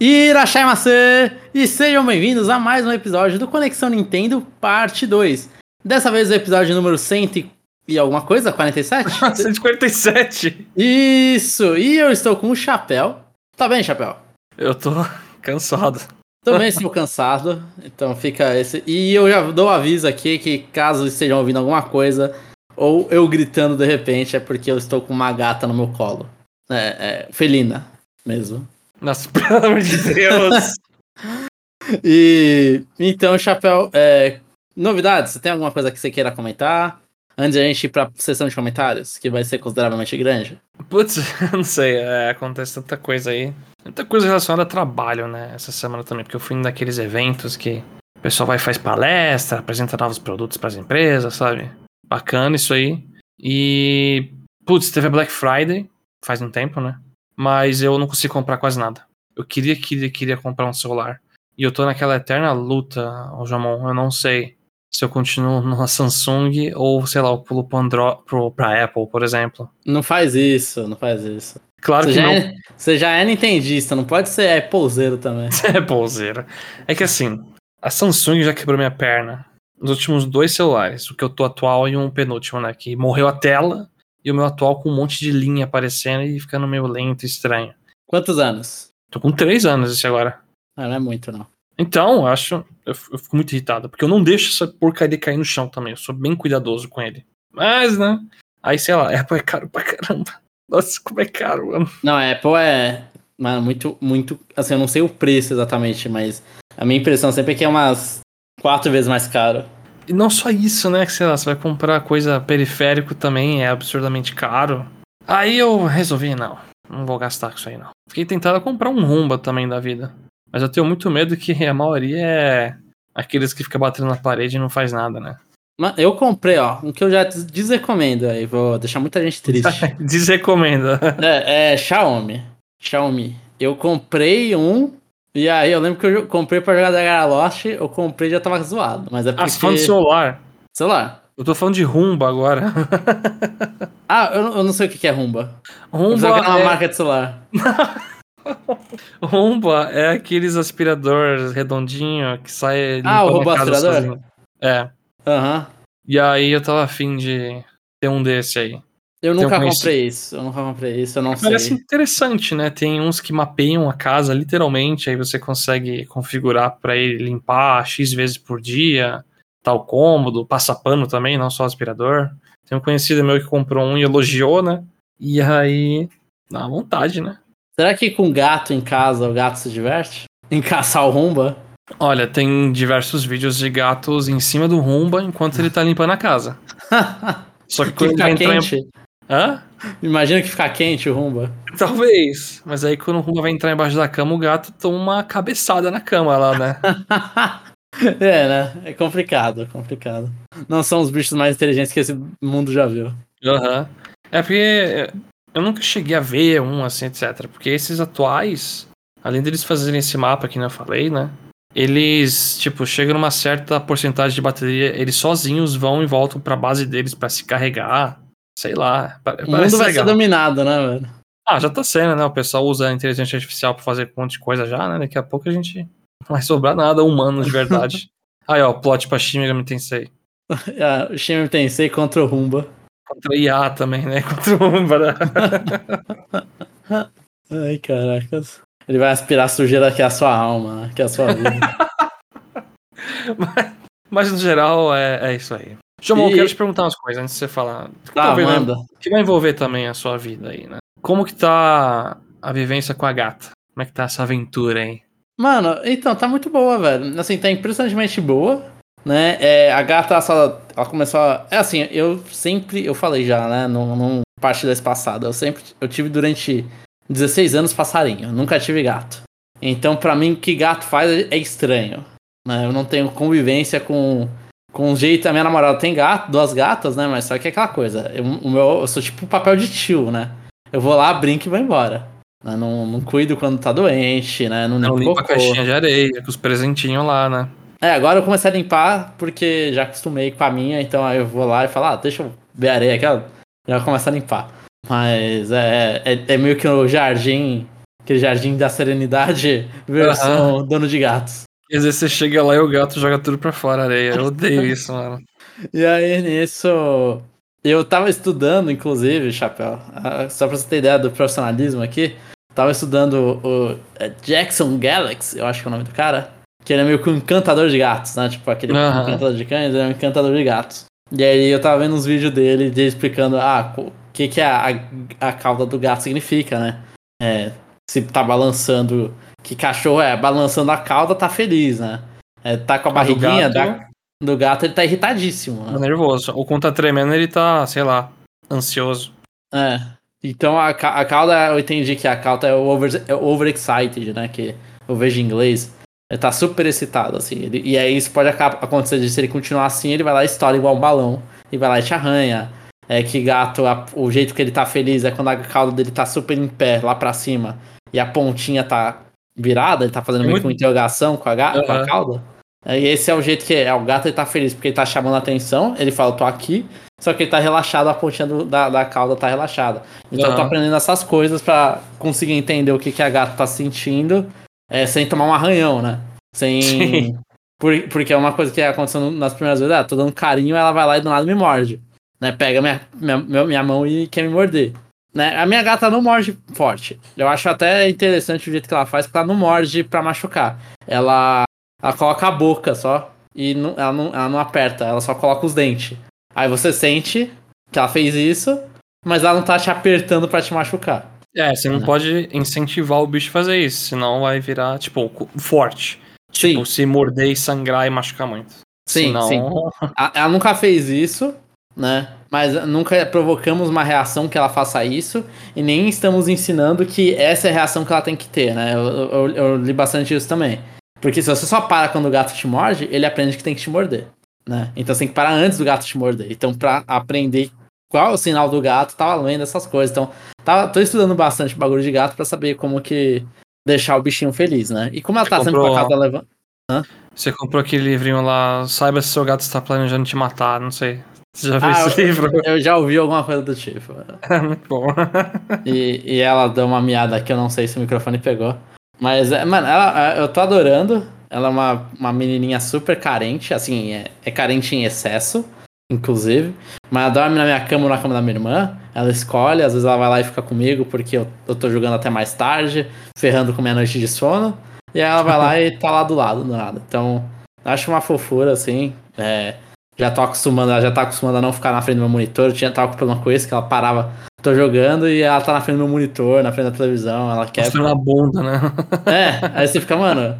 Irachai Maçã! E sejam bem-vindos a mais um episódio do Conexão Nintendo, parte 2. Dessa vez o episódio número 100 e alguma coisa, 47? 147. Isso! E eu estou com o Chapéu. Tá bem, Chapéu? Eu tô cansado. Também estou cansado, então fica esse. E eu já dou aviso aqui que caso estejam ouvindo alguma coisa, ou eu gritando de repente, é porque eu estou com uma gata no meu colo. É, é felina mesmo. Nossa, pelo amor de Deus. E então, Chapéu, é, novidades? Você tem alguma coisa que você queira comentar? Antes de a gente ir pra sessão de comentários, que vai ser consideravelmente grande. Putz, eu não sei, é, acontece tanta coisa aí. Muita coisa relacionada a trabalho, né? Essa semana também, porque eu fui naqueles eventos que o pessoal vai e faz palestra, apresenta novos produtos para as empresas, sabe? Bacana isso aí. E, putz, teve a Black Friday, faz um tempo, né? Mas eu não consegui comprar quase nada. Eu queria, queria, queria comprar um celular. E eu tô naquela eterna luta, ô Jamon. Eu não sei se eu continuo na Samsung ou, sei lá, eu pulo pro Andro pro, pra Apple, por exemplo. Não faz isso, não faz isso. Claro Você que não. é, você já é nintendista, não pode ser Applezeiro também. É bolseira. É que assim, a Samsung já quebrou minha perna nos últimos dois celulares. O que eu tô atual e um penúltimo, né? Que morreu a tela e o meu atual com um monte de linha aparecendo e ficando meio lento e estranho. Quantos anos? Tô com três anos esse agora. Ah, não é muito, não. Então, eu acho. Eu, eu fico muito irritado. Porque eu não deixo essa porcaria cair no chão também. Eu sou bem cuidadoso com ele. Mas, né? Aí, sei lá, Apple é caro pra caramba. Nossa, como é caro, mano. Não, a Apple é mano, muito, muito. Assim, eu não sei o preço exatamente, mas a minha impressão sempre é que é umas quatro vezes mais caro. E não só isso, né? Que sei lá, você vai comprar coisa periférico também, é absurdamente caro. Aí eu resolvi, não, não vou gastar com isso aí não. Fiquei tentado a comprar um rumba também da vida. Mas eu tenho muito medo que a maioria é aqueles que fica batendo na parede e não faz nada, né? Mas eu comprei, ó, um que eu já des- desrecomendo aí, vou deixar muita gente triste. Desrecomenda. é, é Xiaomi. Xiaomi. Eu comprei um, e aí eu lembro que eu comprei pra jogar da Lost, eu comprei e já tava zoado. Mas é Ah, porque... você falando de celular. Celular. Eu tô falando de rumba agora. Ah, eu, não- eu não sei o que é Rumba. Rumba é uma é, marca de celular. rumba é aqueles aspiradores redondinho que sai Ah, o robô aspirador? sozinho. É. Aham. E aí eu tava afim de ter um desse aí. Eu nunca um comprei isso. Eu nunca comprei isso, eu não Parece sei. interessante, né? Tem uns que mapeiam a casa literalmente, aí você consegue configurar pra ele limpar X vezes por dia, tal cômodo, passa pano também, não só aspirador. Tem um conhecido meu que comprou um e elogiou, né? E aí, dá vontade, né? Será que com gato em casa o gato se diverte? Em caçar o Rumba? Olha, tem diversos vídeos de gatos em cima do Rumba enquanto ele tá limpando a casa. Só que quando ele entrar em... Hã? Imagina que fica quente o Rumba. Talvez. Mas aí quando o Rumba vai entrar embaixo da cama, o gato toma uma cabeçada na cama lá, né? é, né? É complicado, é complicado. Não são os bichos mais inteligentes que esse mundo já viu. Aham. É porque eu nunca cheguei a ver um assim, etc. Porque esses atuais, além deles fazerem esse mapa que eu falei, né? Eles, tipo, chegam numa certa porcentagem de bateria, eles sozinhos vão e voltam pra base deles pra se carregar. Sei lá. O mundo vai legal. ser dominado, né, velho? Ah, já tá sendo, né? O pessoal usa a inteligência artificial pra fazer um monte de coisa já, né? Daqui a pouco a gente não vai sobrar nada humano de verdade. Aí, ó, plot pra Shin Megami Tensei. Ah, o Shin Tensei contra o Rumba. Contra IA também, né? Contra o Umbra. Ai, caracas. Ele vai aspirar a sujeira que é a sua alma, que é a sua vida. mas, mas, no geral é, é isso aí. João, E- eu quero te perguntar umas coisas antes de você falar. Tá, talvez vai- manda. que vai envolver também a sua vida aí, né? Como que tá a vivência com a gata? Como é que tá essa aventura aí? Mano, então, tá muito boa, velho. Assim, tá impressionantemente boa, né? É, a gata, ela só, ela começou a... É assim, eu sempre, eu falei já, né, num, num parte desse passado, eu sempre, eu tive durante 16 anos passarinho, nunca tive gato. Então, pra mim, o que gato faz é estranho, né? Eu não tenho convivência com, com o jeito... A minha namorada tem gato, duas gatas, né? Mas só que é aquela coisa, eu, o meu, eu sou tipo papel de tio, né? Eu vou lá, brinco e vou embora. né? Não, não cuido quando tá doente, né? Não, Não limpa a caixinha de areia, com os presentinhos lá, né? É, agora eu comecei a limpar porque já acostumei com a minha, então aí eu vou lá e falo, ah, deixa eu ver a areia aqui, ó, já começa a limpar. Mas é, é, é meio que o jardim aquele jardim da serenidade versão uhum. dono de gatos. E às vezes você chega lá e o gato joga tudo pra fora, areia. Eu odeio isso, mano. E aí, nisso, eu tava estudando, inclusive, Chapéu, só pra você ter ideia do profissionalismo aqui, tava estudando o é, Jackson Galaxy, eu acho que é o nome do cara, que ele é meio que um encantador de gatos, né? Tipo, aquele uhum. encantador de cães, ele é um encantador de gatos. E aí eu tava vendo uns vídeos dele, dele explicando, ah, o que que a, a, a cauda do gato significa, né? É, se tá balançando, que cachorro é, balançando a cauda, tá feliz, né? É, tá com a barriguinha do gato, da, do gato, ele tá irritadíssimo. Né? Tá nervoso. Ou quando tá tremendo, ele tá, sei lá, ansioso. É. Então a, a cauda, eu entendi que a cauda é o over, é overexcited, né? Que eu vejo em inglês. Ele tá super excitado, assim. Ele, e aí isso pode acontecer de se ele continuar assim, ele vai lá e estoura igual um balão. E vai lá e te arranha. É que gato, a, o jeito que ele tá feliz é quando a cauda dele tá super em pé, lá pra cima. E a pontinha tá virada, ele tá fazendo meio que uma interrogação com a, uhum. com a cauda. E esse é o jeito que é. é. O gato ele tá feliz porque ele tá chamando a atenção. Ele fala, tô aqui. Só que ele tá relaxado, a pontinha do, da, da cauda tá relaxada. Então uhum. eu tô aprendendo essas coisas para conseguir entender o que, que a gata tá sentindo é, sem tomar um arranhão, né? Sem. Por, porque é uma coisa que aconteceu nas primeiras vezes, ah, tô dando carinho, ela vai lá e do nada me morde. Né? Pega minha, minha, minha mão e quer me morder. Né? A minha gata não morde forte. Eu acho até interessante o jeito que ela faz, porque ela não morde pra machucar. Ela, ela coloca a boca só e não, ela, não, ela não aperta, ela só coloca os dentes. Aí você sente que ela fez isso, mas ela não tá te apertando para te machucar. É, você não né? pode incentivar o bicho a fazer isso, senão vai virar, tipo, forte. Sim. Tipo, se morder e sangrar e machucar muito. Sim, senão... sim. Ela nunca fez isso, né? Mas nunca provocamos uma reação que ela faça isso e nem estamos ensinando que essa é a reação que ela tem que ter, né? Eu, eu, eu li bastante isso também. Porque se você só para quando o gato te morde, ele aprende que tem que te morder, né? Então você tem que parar antes do gato te morder. Então, pra aprender qual é o sinal do gato, tava lendo essas coisas. Então, tava, tô estudando bastante bagulho de gato para saber como que deixar o bichinho feliz, né? E como ela Você tá comprou... sempre pra casa levando. Você comprou aquele livrinho lá, saiba se seu gato está planejando te matar, não sei. Você já viu ah, esse eu, livro? Eu já ouvi alguma coisa do tipo. É muito bom. e, e ela deu uma miada aqui, eu não sei se o microfone pegou. Mas, é, mano, ela, eu tô adorando. Ela é uma, uma menininha super carente, assim, é, é carente em excesso, inclusive. Mas ela dorme na minha cama ou na cama da minha irmã. Ela escolhe, às vezes ela vai lá e fica comigo porque eu, eu tô jogando até mais tarde, ferrando com minha noite de sono. E aí ela vai lá e tá lá do lado, do nada. Então, acho uma fofura, assim. É, já tô acostumando, ela já tá acostumada a não ficar na frente do meu monitor. Eu tinha tava com problema com isso, que ela parava, tô jogando e ela tá na frente do meu monitor, na frente da televisão, ela quer. na bunda, né? É, aí você fica, mano,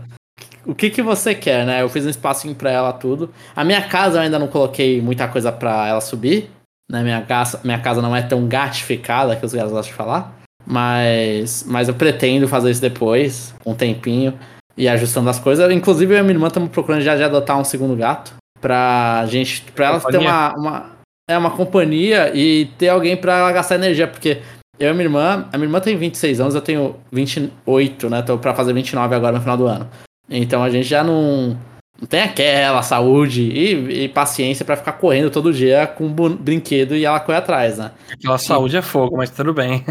o que que você quer, né? Eu fiz um espacinho pra ela tudo. A minha casa eu ainda não coloquei muita coisa pra ela subir. Né? Minha, casa, minha casa não é tão gatificada que os caras gostam de falar. Mas, mas eu pretendo fazer isso depois, com um tempinho, e ajustando as coisas. Inclusive, eu e minha irmã estamos procurando já, já adotar um segundo gato. Pra gente. Pra ela ter uma, uma. É uma companhia e ter alguém pra ela gastar energia, porque eu e minha irmã. A minha irmã tem 26 anos, eu tenho 28, né? Tô pra fazer 29 agora no final do ano. Então a gente já não não tem aquela saúde e, e paciência para ficar correndo todo dia com um brinquedo e ela corre atrás, né? Aquela saúde é fogo, mas tudo bem.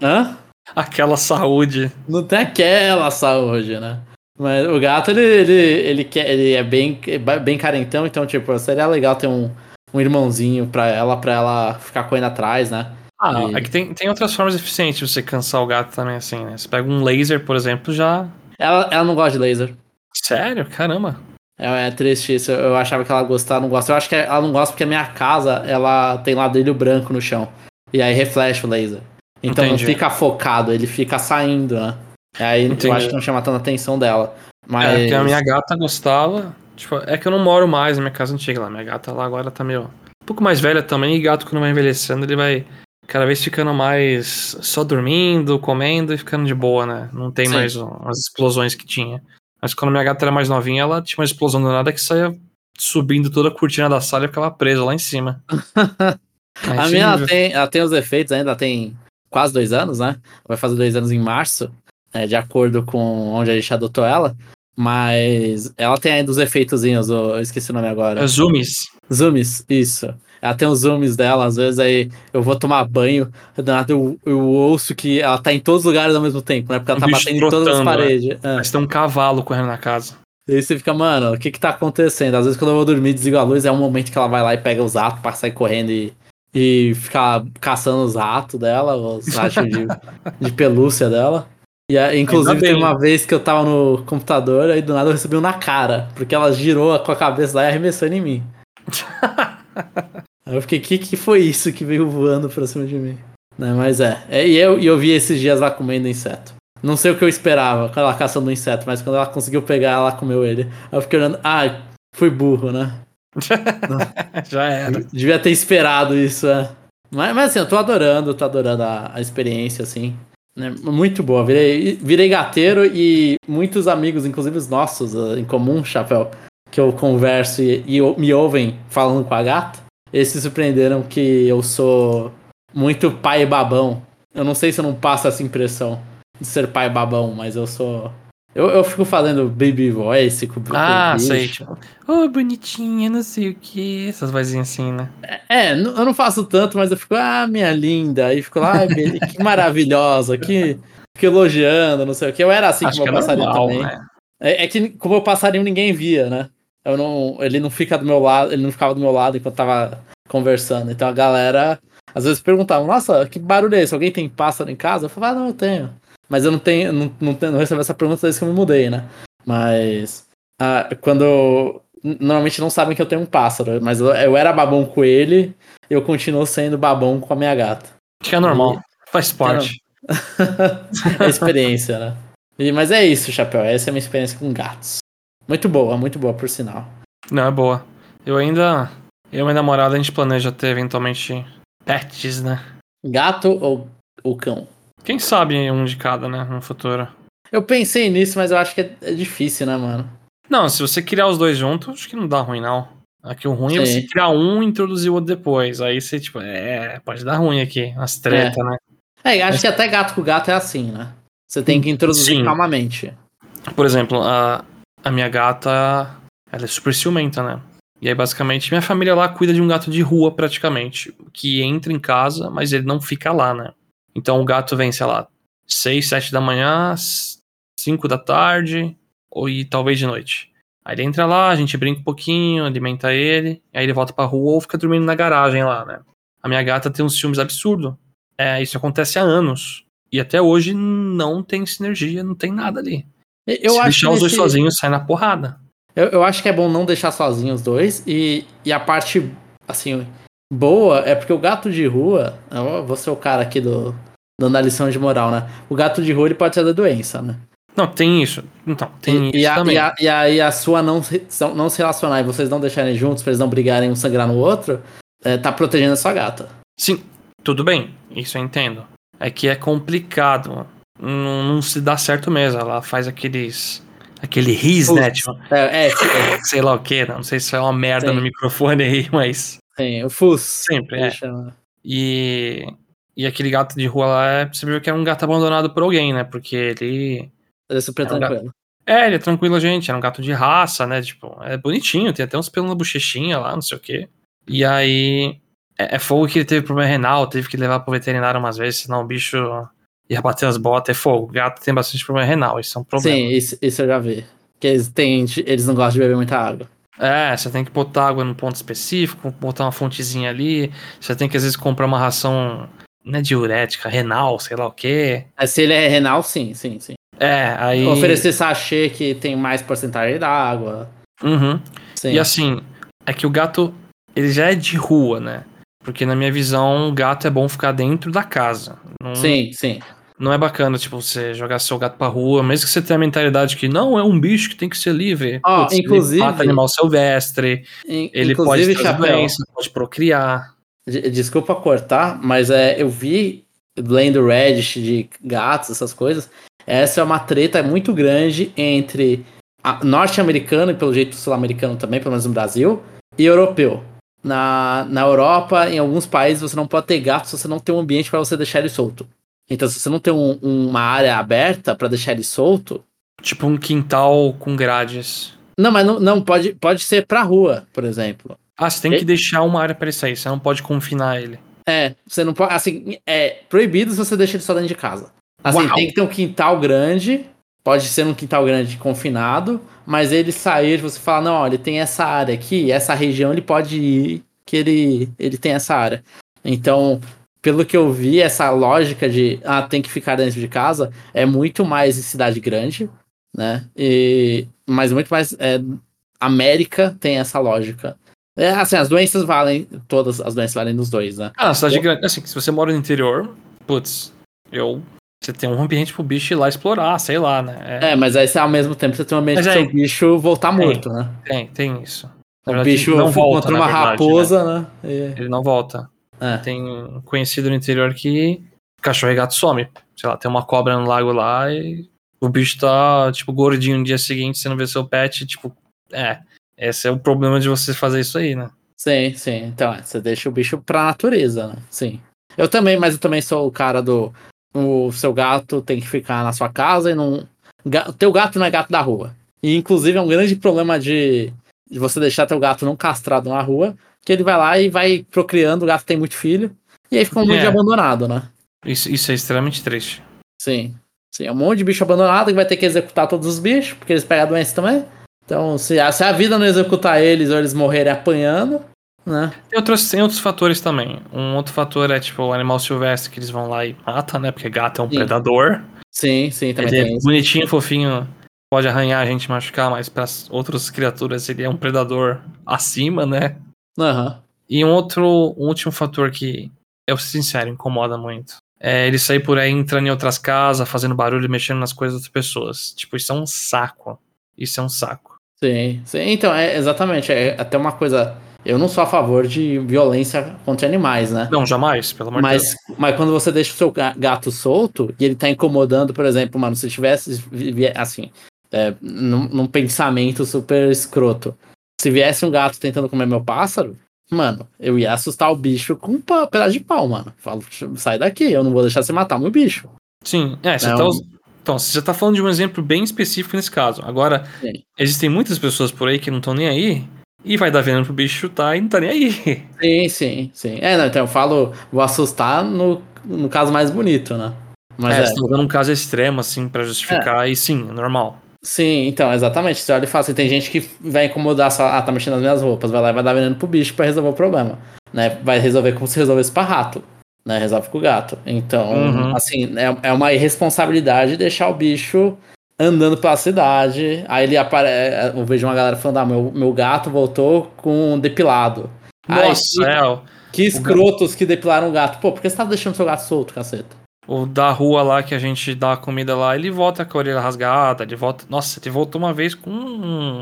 Hã? Aquela saúde. Não tem aquela saúde, né? Mas o gato, ele, ele, ele, quer, ele é bem, bem carentão, então, tipo, seria legal ter um, um irmãozinho pra ela, pra ela ficar correndo atrás, né? Ah, e... é que tem, tem outras formas eficientes de você cansar o gato também, assim, né? Você pega um laser, por exemplo, já. Ela, ela não gosta de laser. Sério? Caramba. É, é triste isso. Eu achava que ela gostava, não gosta. Eu acho que ela não gosta porque a minha casa, ela tem ladrilho branco no chão. E aí reflete o laser. Então Entendi. não fica focado, ele fica saindo, né? Aí Entendi. eu acho que não chama tanta atenção dela. Mas... É, que a minha gata gostava. Tipo, é que eu não moro mais na minha casa antiga lá. Minha gata lá agora tá meio. Um pouco mais velha também, e gato quando vai envelhecendo, ele vai cada vez ficando mais só dormindo, comendo e ficando de boa, né? Não tem Sim. mais as explosões que tinha. Mas quando minha gata era mais novinha, ela tinha uma explosão do nada que saía subindo toda a cortina da sala e ficava presa lá em cima. a minha ela tem, ela tem os efeitos ainda, tem quase dois anos, né? Vai fazer dois anos em março, né? de acordo com onde a gente adotou ela. Mas ela tem ainda os efeitozinhos, eu esqueci o nome agora. É zoomies. Zoomies, isso. Ela tem os zooms dela, às vezes aí eu vou tomar banho, eu, eu ouço que ela tá em todos os lugares ao mesmo tempo, né? Porque ela Um tá batendo em todas as né? paredes. É. Mas tem um cavalo correndo na casa. E aí você fica, mano, o que que tá acontecendo? Às vezes quando eu vou dormir, desligo a luz, é um momento que ela vai lá e pega os ratos pra sair correndo e, e ficar caçando os ratos dela, os ratos de, de pelúcia dela. E aí, inclusive teve bem. uma vez que eu tava no computador, aí do nada eu recebi um na cara, porque ela girou com a cabeça lá e arremessou em mim. Aí eu fiquei, que que foi isso que veio voando pra cima de mim? Né, mas é, é, e eu, e eu vi esses dias lá comendo inseto. Não sei o que eu esperava com ela caçando um inseto, mas quando ela conseguiu pegar, ela comeu ele. Aí eu fiquei olhando, ah, fui burro, né? Já era. Devia ter esperado isso, é. Mas, mas assim, eu tô adorando, tô adorando a, a experiência, assim. Né? Muito boa. Virei, virei gateiro e muitos amigos, inclusive os nossos eh, em comum, Chapéu, que eu converso e, e me ouvem falando com a gata, eles se surpreenderam que eu sou muito pai babão. Eu não sei se eu não passo essa impressão de ser pai babão, mas eu sou. Eu, eu fico fazendo baby voice com Ah, o sei. Tipo, ô, bonitinha, não sei o que. Essas vozinhas assim, né? É, n- eu não faço tanto, mas eu fico, ah, minha linda. Aí fico lá, Beli, que maravilhosa, que, que elogiando, não sei o que. Eu era assim Acho com o é meu passarinho normal, também. né? É, é que com o meu passarinho ninguém via, né? Eu não, ele não fica do meu lado, ele não ficava do meu lado enquanto tava conversando. Então a galera às vezes perguntava, nossa, que barulho é esse? Alguém tem pássaro em casa? Eu falava, ah, não, eu tenho. Mas eu não tenho, não, não, tenho, não recebo essa pergunta desde que eu me mudei, né? Mas ah, quando. Normalmente não sabem que eu tenho um pássaro, mas eu, eu era babão com ele e eu continuo sendo babão com a minha gata. Acho que é normal. Faz parte. é experiência, né? E- mas é isso, Chapéu. Essa é a minha experiência com gatos. Muito boa, muito boa, por sinal. Não, é boa. Eu ainda. Eu e minha namorada, a gente planeja ter eventualmente pets, né? Gato ou, ou cão? Quem sabe um de cada, né? No futuro. Eu pensei nisso, mas eu acho que é, é difícil, né, mano? Não, se você criar os dois juntos, acho que não dá ruim, não. Aqui o ruim é você Sim. criar um e introduzir o outro depois. Aí você, tipo, é, pode dar ruim aqui, umas treta, né? É, acho que até gato com gato é assim, né? Você tem que introduzir Sim. calmamente. Por exemplo, a, a minha gata, ela é super ciumenta, né? E aí, basicamente, minha família lá cuida de um gato de rua, praticamente, que entra em casa, mas ele não fica lá, né? Então o gato vem, sei lá, 6, 7 da manhã, 5 da tarde, ou e talvez de noite. Aí ele entra lá, a gente brinca um pouquinho, alimenta ele, aí ele volta pra rua ou fica dormindo na garagem lá, né? A minha gata tem uns ciúmes absurdos. É, isso acontece há anos. E até hoje não tem sinergia, não tem nada ali. Eu Se acho deixar que os dois nesse- sozinhos, sai na porrada. Eu, eu acho que é bom não deixar sozinhos os dois. E, e a parte, assim, boa é porque o gato de rua. Eu vou ser o cara aqui do. Dando a lição de moral, né? O gato de rua ele pode ter da doença, né? Não, tem isso. Então, tem e, isso e, a, também. e, a, e aí a sua não não se relacionar e vocês não deixarem juntos pra eles não brigarem um sangrar no outro, é, tá protegendo a sua gata. Sim, tudo bem, isso eu entendo. É que é complicado. Não, não se dá certo mesmo. Ela faz aqueles. Aquele ris, né? Tipo, É, é, é sei lá o que, não sei se é uma merda Sim. no microfone aí, mas. Tem, o Fus. Sempre, é. chama. E. E aquele gato de rua lá, é, você viu que é um gato abandonado por alguém, né? Porque ele. Ele é super É um gato. tranquilo. É, ele é tranquilo, gente. Era um gato de raça, né? Tipo, é bonitinho, tem até uns pelos na bochechinha lá, não sei o quê. E aí. É, é fogo que ele teve problema renal, teve que levar pro veterinário umas vezes, senão o bicho ia bater as botas. É fogo. O gato tem bastante problema renal, isso é um problema. Sim, isso, isso eu já vi. Que eles, têm, eles não gostam de beber muita água. É, você tem que botar água num ponto específico, botar uma fontezinha ali. Você tem que às vezes comprar uma ração, né, diurética, renal, sei lá o quê. É, se ele é renal, sim, sim, sim. É, aí. Oferecer sachê que tem mais porcentagem d'água. Uhum. Sim. E assim, é que o gato, ele já é de rua, né? Porque na minha visão, o gato é bom ficar dentro da casa. Não, Sim, sim. Não é bacana, tipo, você jogar seu gato pra rua, mesmo que você tenha a mentalidade que não, é um bicho que tem que ser livre. Ó, Putz, ele inclusive- mata animal silvestre, In- ele pode ter doenças, pode procriar. de- desculpa cortar, mas é, eu vi lendo Reddit de gatos, essas coisas. Essa é uma treta muito grande entre norte-americano e pelo jeito sul-americano também, pelo menos no Brasil, e europeu. Na, na Europa, em alguns países, você não pode ter gato se você não tem um ambiente para você deixar ele solto. Então, se você não tem um- uma área aberta para deixar ele solto, Tipo um quintal com grades. Não, mas não, não pode, pode ser pra rua, por exemplo. Ah, você tem E- que deixar uma área pra ele sair, você não pode confinar ele. É, você não pode. Assim, é proibido se você deixa ele só dentro de casa. Assim, Uau. tem que ter um quintal grande. Pode ser um quintal grande confinado. Mas ele sair, você fala, não, ele tem essa área aqui, essa região ele pode ir, que ele, ele tem essa área. Então, pelo que eu vi, essa lógica de ah, tem que ficar dentro de casa é muito mais em cidade grande, né? E, mas muito mais. É, América tem essa lógica. É, assim, as doenças valem, todas as doenças valem nos dois, né? Ah, cidade Eu- grande, assim, se você mora no interior, putz, eu. Você tem um ambiente pro bicho ir lá explorar, sei lá, né? É, mas aí ao mesmo tempo você tem um ambiente Mas aí- seu bicho voltar morto, né? Tem, tem isso. Na O verdade, bicho não volta, encontra uma verdade, raposa, né? E- Ele não volta. É. Tem um conhecido no interior que cachorro e gato some. Sei lá, tem uma cobra no lago lá e o bicho tá, tipo, gordinho no dia seguinte, você não vê seu pet, tipo, é. Esse é o problema de você fazer isso aí, né? Sim, sim. Então, é, você deixa o bicho pra natureza, né? Sim. Eu também, mas eu também sou o cara do. O seu gato tem que ficar na sua casa e não. O teu gato não é gato da rua. E, inclusive, é um grande problema de, de você deixar teu gato não castrado na rua, que ele vai lá e vai procriando, o gato tem muito filho, e aí fica um monte de É. abandonado, né? Isso, isso é extremamente triste. Sim. Sim, é um monte de bicho abandonado que vai ter que executar todos os bichos, porque eles pegam a doença também. Então, se a, se a vida não executar eles ou eles morrerem apanhando, né? Tem outros, tem outros fatores também. Um outro fator é, tipo, o animal silvestre que eles vão lá e matam, né? Porque gato é um Sim. predador. Sim, sim, também Ele tem é isso. bonitinho, fofinho, pode arranhar a gente, machucar, mas para outras criaturas ele é um predador acima, né? Aham. E um outro, um último fator que, eu ser sincero, incomoda muito. É ele sair por aí entrando em outras casas, fazendo barulho e mexendo nas coisas das pessoas. Tipo, isso é um saco. Isso é um saco. Sim, sim. Então, é exatamente. É até uma coisa. Eu não sou a favor de violência contra animais, né? Não, jamais, pelo amor de Deus. Mas, mas quando você deixa o seu ga- gato solto e ele tá incomodando, por exemplo, mano, se tivesse, assim, é, num, num pensamento super escroto, se viesse um gato tentando comer meu pássaro, mano, eu ia assustar o bicho com um pedaço de pau, mano. Falo, sai daqui, eu não vou deixar você matar meu bicho. Sim, é, você Não. tá. Então, você já tá falando de um exemplo bem específico nesse caso. Agora, Sim. existem muitas pessoas por aí que não estão nem aí e vai dar veneno pro bicho chutar e não tá nem aí. Sim, sim, sim. É, não, então eu falo, vou assustar no, no caso mais bonito, né? Mas é, é, você tá usando um caso extremo, assim, pra justificar, e sim, é normal. Sim, então, exatamente. Você olha e fala assim, tem gente que vai incomodar, só, ah, tá mexendo nas minhas roupas, vai lá e vai dar veneno pro bicho pra resolver o problema, né? Vai resolver como se resolvesse pra rato, né? Resolve com o gato. Então, Uhum. assim, é, é uma irresponsabilidade deixar o bicho andando pela cidade, aí ele aparece, eu vejo uma galera falando, ah, meu, meu gato voltou com um depilado. Ai, Nossa, que- é, ó, Que escrotos que depilaram o gato. Pô, por que você tá deixando seu gato solto, caceta? O da rua lá que a gente dá a comida lá, ele volta com a orelha rasgada, ele volta. Nossa, ele voltou uma vez com um-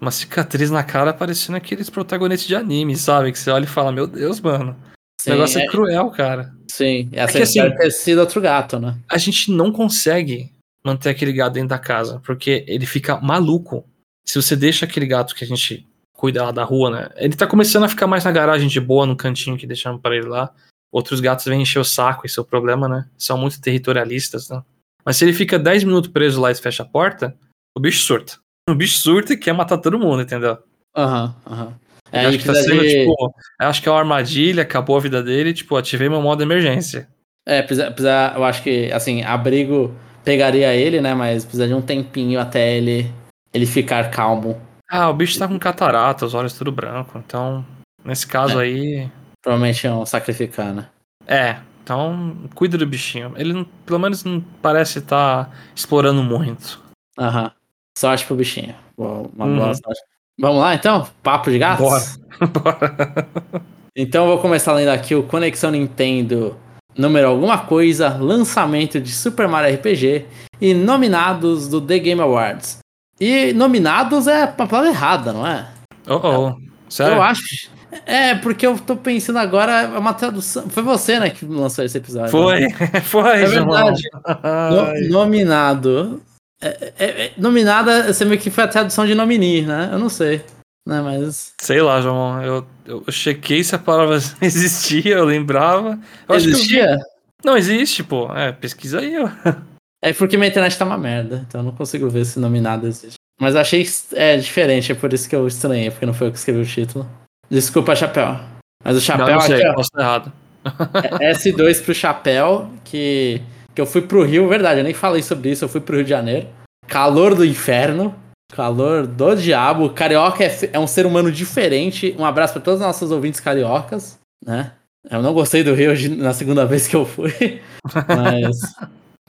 uma cicatriz na cara, parecendo aqueles protagonistas de anime, sabe? Que você olha e fala, meu Deus, mano. Esse negócio é, é, cruel, cara. sim, é assim, assim- deve ter sido outro gato, né? A gente não consegue manter aquele gato dentro da casa, porque ele fica maluco. Se você deixa aquele gato que a gente cuida lá da rua, né? Ele tá começando a ficar mais na garagem de boa, no cantinho que deixamos para ele lá. Outros gatos vêm encher o saco, esse é o problema, né? São muito territorialistas, né? Mas se ele fica 10 minutos preso lá e fecha a porta, o bicho surta. O bicho surta e quer matar todo mundo, entendeu? Aham, aham. É, acho que tá sendo, de- tipo, acho que é uma armadilha, acabou a vida dele, tipo, ativei meu modo emergência. É, precisa, precisa- eu acho que, assim, abrigo pegaria ele, né? Mas precisa de um tempinho até ele, ele ficar calmo. Ah, o bicho tá com catarata, os olhos tudo branco, então, nesse caso É. aí, Provavelmente iam sacrificar, né? É, então cuida do bichinho. Ele não- pelo menos não parece estar explorando muito. Aham. Sorte pro bichinho. Uma Uhum. boa sorte. Vamos lá, então? Papo de gatos? Bora. Bora. Então eu vou começar lendo aqui o Conexão Nintendo número alguma coisa, lançamento de Super Mario RPG e nominados do The Game Awards. E nominados é a palavra errada, não é? Oh, oh. Sério? Eu acho. É, porque eu tô pensando agora, é uma tradução. Foi você, né, que lançou esse episódio. Foi, foi, É João. verdade. No- nominado. É, é- é- nominada, você meio que foi a tradução de nomini, né? Eu não sei. Né, mas. Sei lá, João. Eu, eu chequei se a palavra existia, eu lembrava. Eu que eu Existia? Não existe, pô. É, pesquisa aí, ó. É porque minha internet tá uma merda, então eu não consigo ver se nominado existe. Mas achei é, diferente, é por isso que eu estranhei, porque não foi eu que escrevi o título. Desculpa, Chapéu. Mas o Chapéu não, não sei, aqui, ó, errado. é S2 pro Chapéu, que, que eu fui pro Rio, verdade, eu nem falei sobre isso, eu fui pro Rio de Janeiro. Calor do inferno, calor do diabo. Carioca é, é um ser humano diferente. Um abraço para todos os nossos ouvintes cariocas, né? Eu não gostei do Rio na segunda vez que eu fui, mas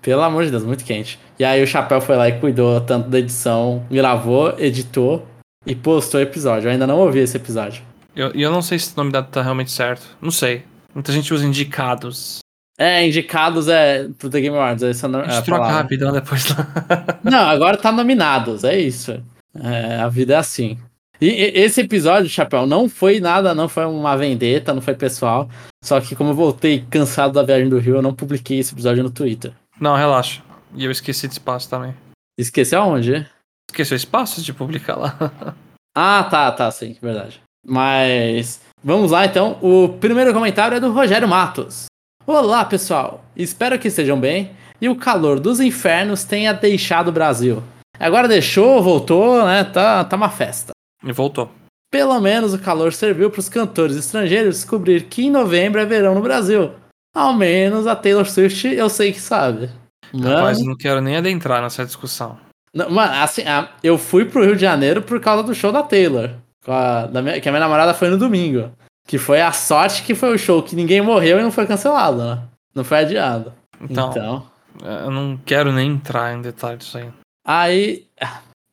pelo amor de Deus, muito quente. E aí o Chapéu foi lá e cuidou tanto da edição, gravou, editou e postou o episódio. Eu ainda não ouvi esse episódio. E eu, eu não sei se o nome dado tá realmente certo. Não sei. Muita gente usa indicados. É, indicados é pro The Game Awards. Essa A é gente a troca rapidão depois lá. Não, agora tá nominados, é isso. É, a vida é assim. E, e- esse episódio, Chapéu, não foi nada, não foi uma vendetta, não foi pessoal. Só que como eu voltei cansado da viagem do Rio, eu não publiquei esse episódio no Twitter. Não, relaxa. E eu esqueci de espaço também. Esqueceu aonde? Esqueceu espaço de publicar lá. Ah, tá, tá, sim, verdade. Mas vamos lá então. O primeiro comentário é do Rogério Matos. Olá, pessoal. Espero que estejam bem e o calor dos infernos tenha deixado o Brasil. Agora deixou, voltou, né? Tá, tá uma festa. E voltou. Pelo menos o calor serviu para os cantores estrangeiros descobrir que em novembro é verão no Brasil. Ao menos a Taylor Swift eu sei que sabe. Mano, eu não quero nem adentrar nessa discussão. não, mano, assim, eu fui pro Rio de Janeiro por causa do show da Taylor. A- minha- que a minha namorada foi no domingo. Que foi a sorte que foi o show que ninguém morreu e não foi cancelado, né? Não foi adiado. Então, então eu não quero nem entrar em detalhes aí. Aí.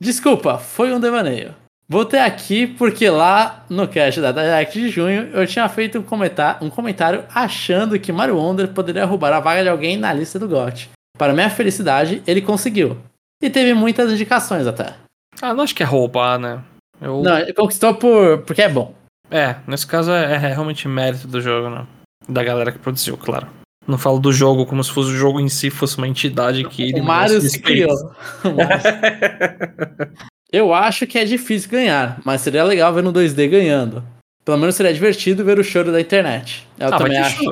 Desculpa, foi um devaneio. Voltei aqui porque lá no cast da Direct de junho eu tinha feito um comentário, um comentário achando que Mario Wonder poderia roubar a vaga de alguém na lista do GOT. Para minha felicidade, ele conseguiu. E teve muitas indicações até. Ah, não acho que é roubar, né? Eu... Não, conquistou por porque é bom. É, nesse caso é, é realmente mérito do jogo, né? Da galera que produziu, claro. Não falo do jogo como se fosse o jogo em si fosse uma entidade que ele O Mario se criou. Eu acho que é difícil ganhar, mas seria legal ver no 2D ganhando. Pelo menos seria divertido ver o choro da internet. Eu Ah, também acho.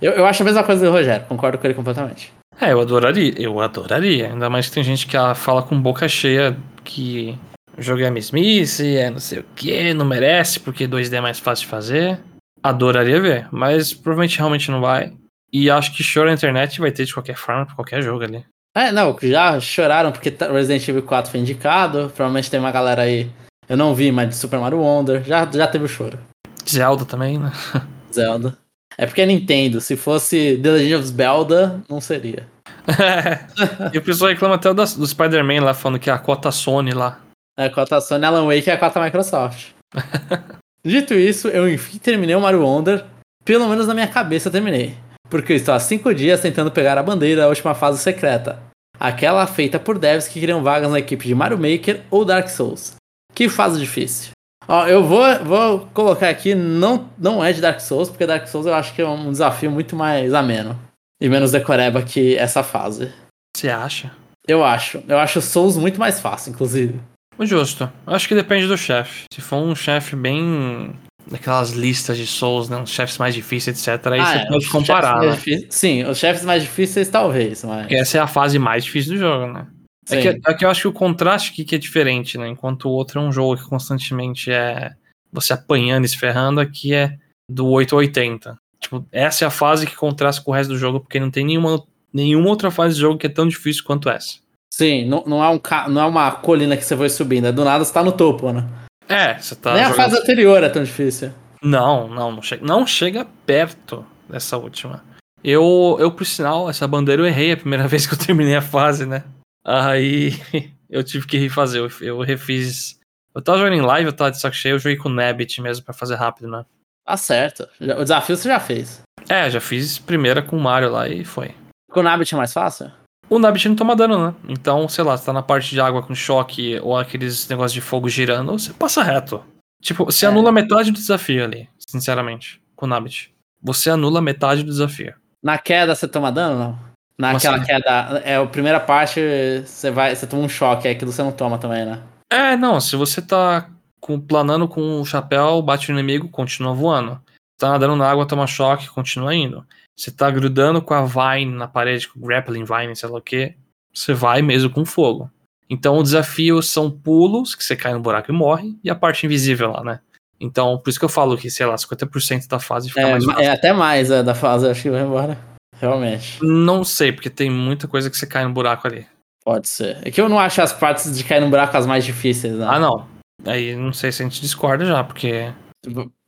Eu, eu acho a mesma coisa do Rogério, concordo com ele completamente. É, eu adoraria, eu adoraria. Ainda mais que tem gente que fala com boca cheia que o jogo é mesmice, é não sei o que, não merece, porque 2D é mais fácil de fazer. Adoraria ver, mas provavelmente realmente não vai. E acho que choro na internet vai ter de qualquer forma pra qualquer jogo ali. É, não, já choraram porque tá- Resident Evil 4 foi indicado. Provavelmente tem uma galera aí. Eu não vi, mas de Super Mario Wonder. Já, já teve o choro. Zelda também, né? Zelda. É porque é Nintendo. Se fosse The Legend of Zelda, não seria. e o pessoal reclama até do, do Spider-Man lá, falando que é a cota Sony lá. É a cota Sony Alan Wake é a cota Microsoft. Dito isso, eu enfim terminei o Mario Wonder. Pelo menos na minha cabeça eu terminei. Porque eu estou há 5 dias tentando pegar a bandeira da última fase secreta. Aquela feita por devs que queriam vagas na equipe de Mario Maker ou Dark Souls. Que fase difícil. Ó, eu vou, vou colocar aqui, não, não é de Dark Souls, porque Dark Souls eu acho que é um desafio muito mais ameno. E menos decoreba que essa fase. Você acha? Eu acho. Eu acho Souls muito mais fácil, inclusive. Justo. Acho que depende do chefe. Se for um chefe bem. daquelas listas de Souls, né? Uns chefes mais difíceis, etc. Aí Ah, você é, pode comparar, né? Sim, os chefes mais difíceis talvez, mas. Porque essa é a fase mais difícil do jogo, né? É que, é que eu acho que o contraste aqui que é diferente, né? Enquanto o outro é um jogo que constantemente é você apanhando e se ferrando, aqui é do 8 ao 80. Tipo, essa é a fase que contrasta com o resto do jogo, porque não tem nenhuma, nenhuma outra fase do jogo que é tão difícil quanto essa. Sim, não, não, é um, ca- não é uma colina que você foi subindo, é do nada você tá no topo, né? É, você tá. Nem a jogando- fase anterior é tão difícil. Não, não, não chega, não chega perto dessa última. Eu, eu, por sinal, essa bandeira eu errei a primeira vez que eu terminei a fase, né? Aí eu tive que refazer, eu, eu refiz. Eu tava jogando em live, eu tava de saco cheio, eu joguei com o Nabbit mesmo pra fazer rápido, né? Tá certo. O desafio você já fez. É, já fiz primeira com o Mario lá e foi. Com o Nabbit é mais fácil? O Nabbit não toma dano, né? Então, sei lá, você tá na parte de água com choque ou aqueles negócios de fogo girando, você passa reto. Tipo, você É. anula metade do desafio ali, sinceramente, com o Nabbit. Você anula metade do desafio. Na queda você toma dano não? Naquela queda. É a primeira parte, você vai. Você toma um choque, é aquilo você não toma também, né? É, não, se você tá com, planando com o chapéu, bate no inimigo, continua voando. Tá nadando na água, toma choque, continua indo. Você tá grudando com a Vine na parede, com o Grappling Vine, sei lá o que, você vai mesmo com fogo. Então o desafio são pulos, que você cai no buraco e morre, e a parte invisível lá, né? Então, por isso que eu falo que, sei lá, 50% da fase fica É, mais ma- fácil. é até mais é, da fase, acho que vai embora. Realmente. Não sei, porque tem muita coisa que você cai no buraco ali. Pode ser. É que eu não acho as partes de cair no buraco as mais difíceis, né? Ah, não. Aí não sei se a gente discorda já, porque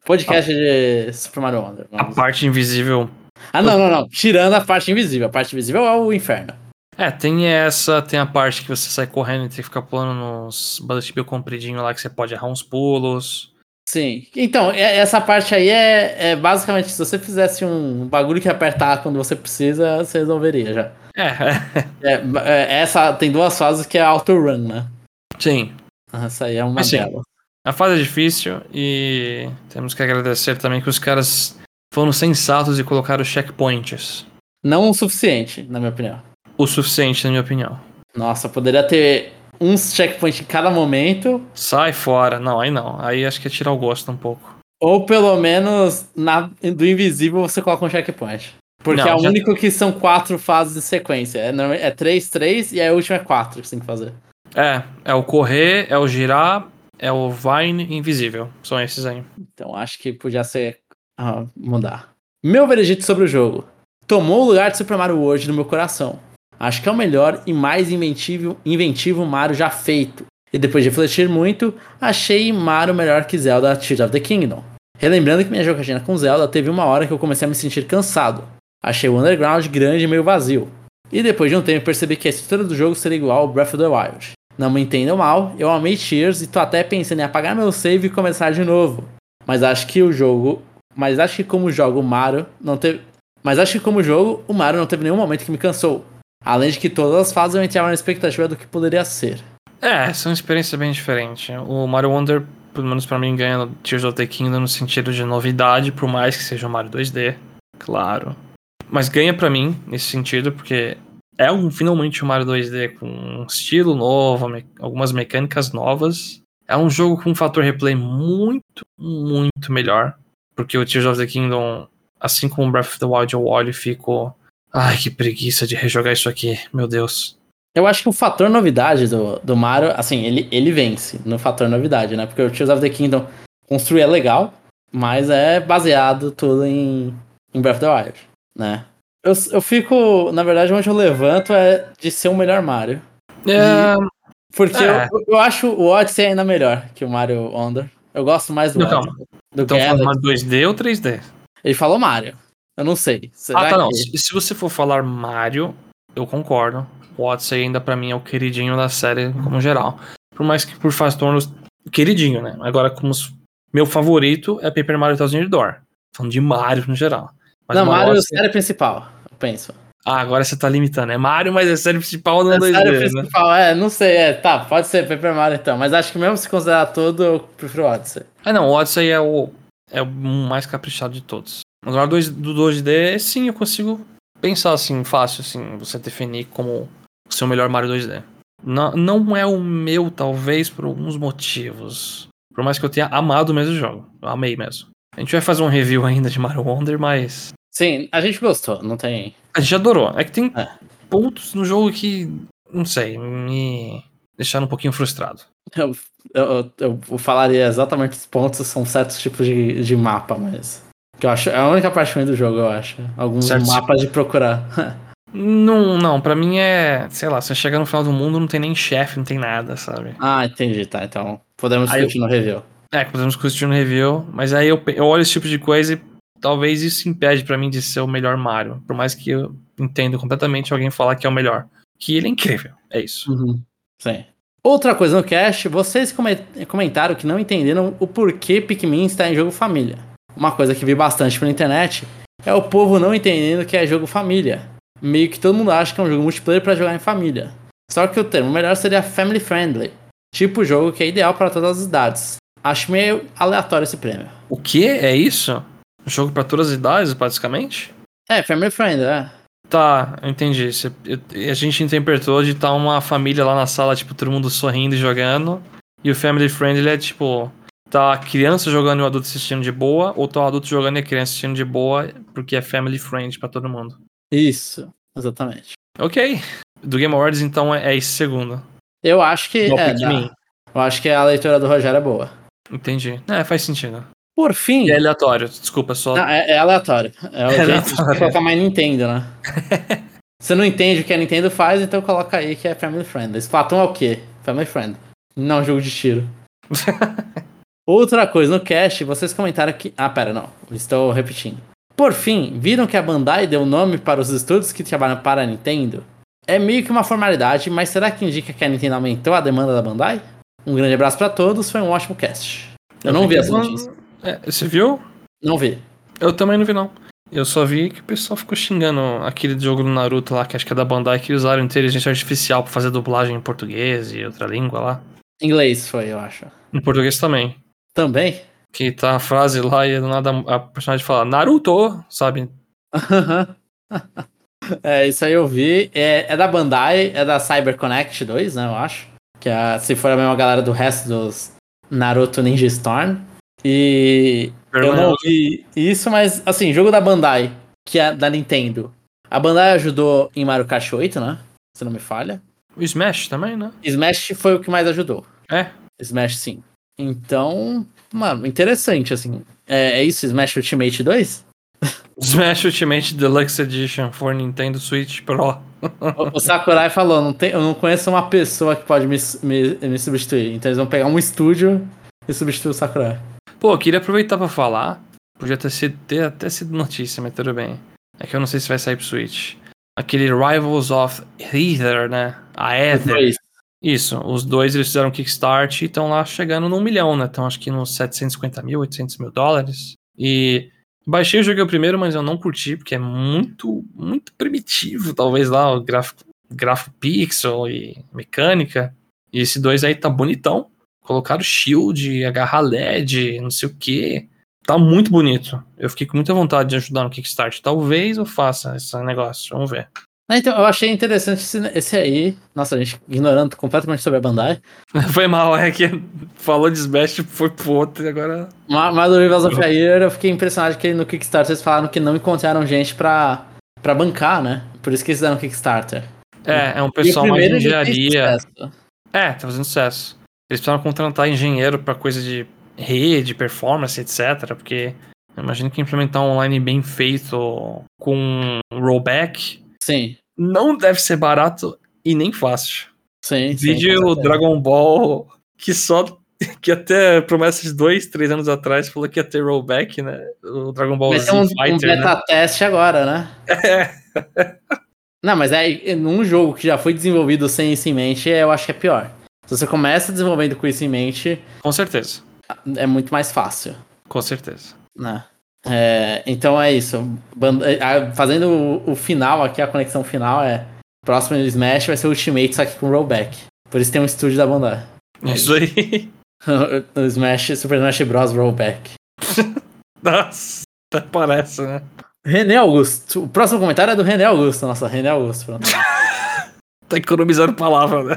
Podcast de Super Mario Wonder. a parte invisível. Ah, não, não, não. Tirando a parte invisível. A parte invisível é o inferno. É, tem essa, tem a parte que você sai correndo e tem que ficar pulando nos bullet bill compridinho lá que você pode errar uns pulos. Sim. Então, é- essa parte aí é, é basicamente se você fizesse um bagulho que apertar quando você precisa, você resolveria já. É, É, é, essa tem duas fases que é auto-run, né? sim. Essa aí é uma Mas sim. delas. A fase é difícil e temos que agradecer também que os caras foram sensatos e colocaram checkpoints. Não o suficiente, na minha opinião. O suficiente, na minha opinião. Nossa, poderia ter uns checkpoints em cada momento, Sai fora. Não, aí não. Aí acho que é tirar o gosto um pouco. ou pelo menos na, do invisível você coloca um checkpoint. Porque Não, é o já- único que são quatro fases de sequência. É, é três, três e a última é quatro que você tem que fazer. É, é o correr, é o girar, é o Vine invisível. São esses aí. Então acho que podia ser. Ah, mudar. Meu veredito sobre o jogo. Tomou o lugar de Super Mario World no meu coração. Acho que é o melhor e mais inventivo, inventivo Mario já feito. E depois de refletir muito, achei Mario melhor que Zelda Tears of the Kingdom. Relembrando que minha jogatina com Zelda teve uma hora que eu comecei a me sentir cansado. Achei o Underground grande e meio vazio. E depois de um tempo percebi que a estrutura do jogo seria igual ao Breath of the Wild. Não me entendam mal, eu amei Tears e tô até pensando em apagar meu save e começar de novo. Mas acho que o jogo. Mas acho que como jogo o Mario não teve. Mas acho que como jogo, o Mario não teve nenhum momento que me cansou. Além de que todas as fases eu entrava na expectativa do que poderia ser. É, são experiências bem diferentes. O Mario Wonder, pelo menos pra mim, ganha Tears of the Kingdom no sentido de novidade, por mais que seja um Mario 2D, claro. Mas ganha pra mim nesse sentido, porque é um, finalmente um Mario 2D com um estilo novo, me- algumas mecânicas novas. É um jogo com um fator replay muito, muito melhor. Porque o Tears of the Kingdom, assim como o Breath of the Wild, eu olho e fico. Ai, que preguiça de rejogar isso aqui, meu Deus. Eu acho que o fator novidade do, do Mario, assim, ele, ele vence no fator novidade, né? Porque o Tears of the Kingdom construir é legal, mas é baseado tudo em, em Breath of the Wild, né? Eu, eu fico, na verdade, onde eu levanto é de ser o melhor Mario. É, Porque É. eu, eu acho o Odyssey ainda melhor que o Mario Wonder. Eu gosto mais do Não. Do Então que falando. Mario 2D ou 3D? Ele falou Mario. Eu não sei. Será ah, tá, não. que- Se, se você for falar Mario, eu concordo. O Odyssey ainda pra mim é o queridinho da série como geral. Por mais que por faz tornos queridinho, né? Agora, como meu favorito é Paper Mario Thousand Door. Falando de Mario no geral. Mas Não, Mario é Odyssey- série principal, eu penso. Ah, agora você tá limitando. É Mario, mas é série principal não É 2D, série né? principal, é, não sei, é, tá, pode ser Paper Mario então, mas acho que mesmo se considerar todo, eu prefiro Odyssey. Ah, não. O Odyssey é o, é o mais caprichado de todos. Agora, dois- do 2D, sim, eu consigo pensar assim, fácil, assim, você definir como o seu melhor Mario 2D. Não, não é o meu, talvez, por alguns motivos. Por mais que eu tenha amado o mesmo jogo. Eu amei mesmo. A gente vai fazer um review ainda de Mario Wonder, mas. Sim, a gente gostou, não tem. A gente adorou. É que tem É. pontos no jogo que, não sei, me deixaram um pouquinho frustrado. Eu, eu, eu, eu falaria exatamente os pontos, são certos tipos de, de mapa, mas. Que eu acho. É a única parte ruim do jogo, eu acho. Alguns Certo. mapas de procurar. Não, não, pra mim é. Sei lá, você chega no final do mundo, não tem nem chefe, não tem nada, sabe? ah, entendi, tá. Então podemos Aí eu- discutir no review. É, podemos discutir no review, mas aí eu, eu olho esse tipo de coisa e talvez isso impede pra mim de ser o melhor Mario. Por mais que eu entendo completamente alguém falar que é o melhor. Que ele é incrível, é isso. Uhum. Sim. Outra coisa no cast, vocês come- comentaram que não entenderam o porquê Pikmin está em jogo família. Uma coisa que vi bastante pela internet é o povo não entendendo que é jogo família. Meio que todo mundo acha que é um jogo multiplayer para jogar em família. Só que o termo melhor seria family friendly, tipo jogo que é ideal para todas as idades. Acho meio aleatório esse prêmio. O que é isso? Um jogo pra todas as idades, basicamente? É, family friendly, é. Tá, eu entendi. Você- eu- a gente interpretou de estar uma família lá na sala, tipo, todo mundo sorrindo e jogando. E o family friendly é tipo, tá a criança jogando e o adulto assistindo de boa, ou tá o adulto jogando e a criança assistindo de boa, porque é family friendly pra todo mundo. Isso, exatamente. Ok. Do Game Awards, então, é, é esse segundo. Eu acho que. É, dá. eu acho que a leitura do Rogério é boa. Entendi. É, faz sentido. Por fim. É aleatório, desculpa, só. Não, é, é aleatório. É o É jeito aleatório. de colocar mais Nintendo, né? Você não entende o que a Nintendo faz, então coloca aí que é Family Friend. Splatoon é o quê? Family Friend. Não jogo de tiro. Outra coisa, no cast, vocês comentaram que. Ah, pera, não. Estou repetindo. Por fim, viram que a Bandai deu nome para os estúdios que trabalham para a Nintendo? É meio que uma formalidade, mas será que indica que a Nintendo aumentou a demanda da Bandai? Um grande abraço para todos, foi um ótimo cast. Eu não vi essa notícia. É, você viu? Não vi. Eu também não vi, não. Eu só vi que o pessoal ficou xingando aquele jogo do Naruto lá, que acho que é da Bandai, que usaram inteligência artificial pra fazer dublagem em português e outra língua lá. Inglês foi, eu acho. Em português também. Também? Que tá a frase lá e do nada a personagem fala Naruto, sabe? é, isso aí eu vi. É, é da Bandai, é da CyberConnect 2, né, eu acho. Que é, se for a mesma galera do resto dos Naruto Ninja Storm. E eu não vi isso, mas assim, jogo da Bandai, que é da Nintendo. A Bandai ajudou em Mario Kart 8, né? Se não me falha. O Smash também, né? Smash foi o que mais ajudou. É. Smash sim. Então, mano, interessante, assim. É, é isso, Smash Ultimate 2? Smash Ultimate Deluxe Edition for Nintendo Switch Pro. O, o Sakurai falou, não tem, eu não conheço uma pessoa que pode me, me, me substituir. Então eles vão pegar um estúdio e substituir o Sakurai. Pô, queria aproveitar pra falar. Podia ter, sido, ter até sido notícia, mas tudo bem. É que eu não sei se vai sair pro Switch. Aquele Rivals of Ether, né? A Ether. Dois. Isso, os dois eles fizeram Kickstart e estão lá chegando num milhão, né? Estão acho que nos 750 mil, 800 mil dólares. E baixei o jogo o primeiro, mas eu não curti, porque é muito, muito primitivo, talvez lá, o gráfico, gráfico pixel e mecânica. E esse dois aí tá bonitão. Colocaram shield, agarrar LED, não sei o que. Tá muito bonito. Eu fiquei com muita vontade de ajudar no Kickstart. Talvez eu faça esse negócio, vamos ver. Então, eu achei interessante esse, esse aí. Nossa, a gente ignorando completamente sobre a Bandai. Foi mal, é que falou de Smash, foi pro outro e agora. Mas, mas o Rivals of Fire, eu fiquei impressionado que no Kickstarter eles falaram que não encontraram gente pra, pra bancar, né? Por isso que eles fizeram Kickstarter. É, é um pessoal mais de engenharia. É, tá fazendo sucesso. Eles precisaram contratar engenheiro pra coisa de rede, performance, etc. Porque eu imagino que implementar um online bem feito com rollback Sim, não deve ser barato e nem fácil. sim. Vídeo o. Dragon Ball que só. Que até promessa de dois, três anos atrás falou que ia ter rollback, né? O Dragon Ball Vai Z ter um, um Fighter, né? beta teste agora, né? É. Não, mas é num jogo que já foi desenvolvido sem isso em mente, eu acho que é pior. Se você começa desenvolvendo com isso em mente, Com certeza. é muito mais fácil, Com certeza. né? É, então é isso. É, Fazendo o, o final aqui, a conexão final é. Próximo Smash vai ser Ultimate, só que com rollback. Por isso tem um estúdio da Bandai. É isso aí. o Smash, Super Smash Bros. Rollback. Nossa, parece, né? René Augusto. O próximo comentário é do René Augusto. Nossa, René Augusto. Tá economizando palavra, né?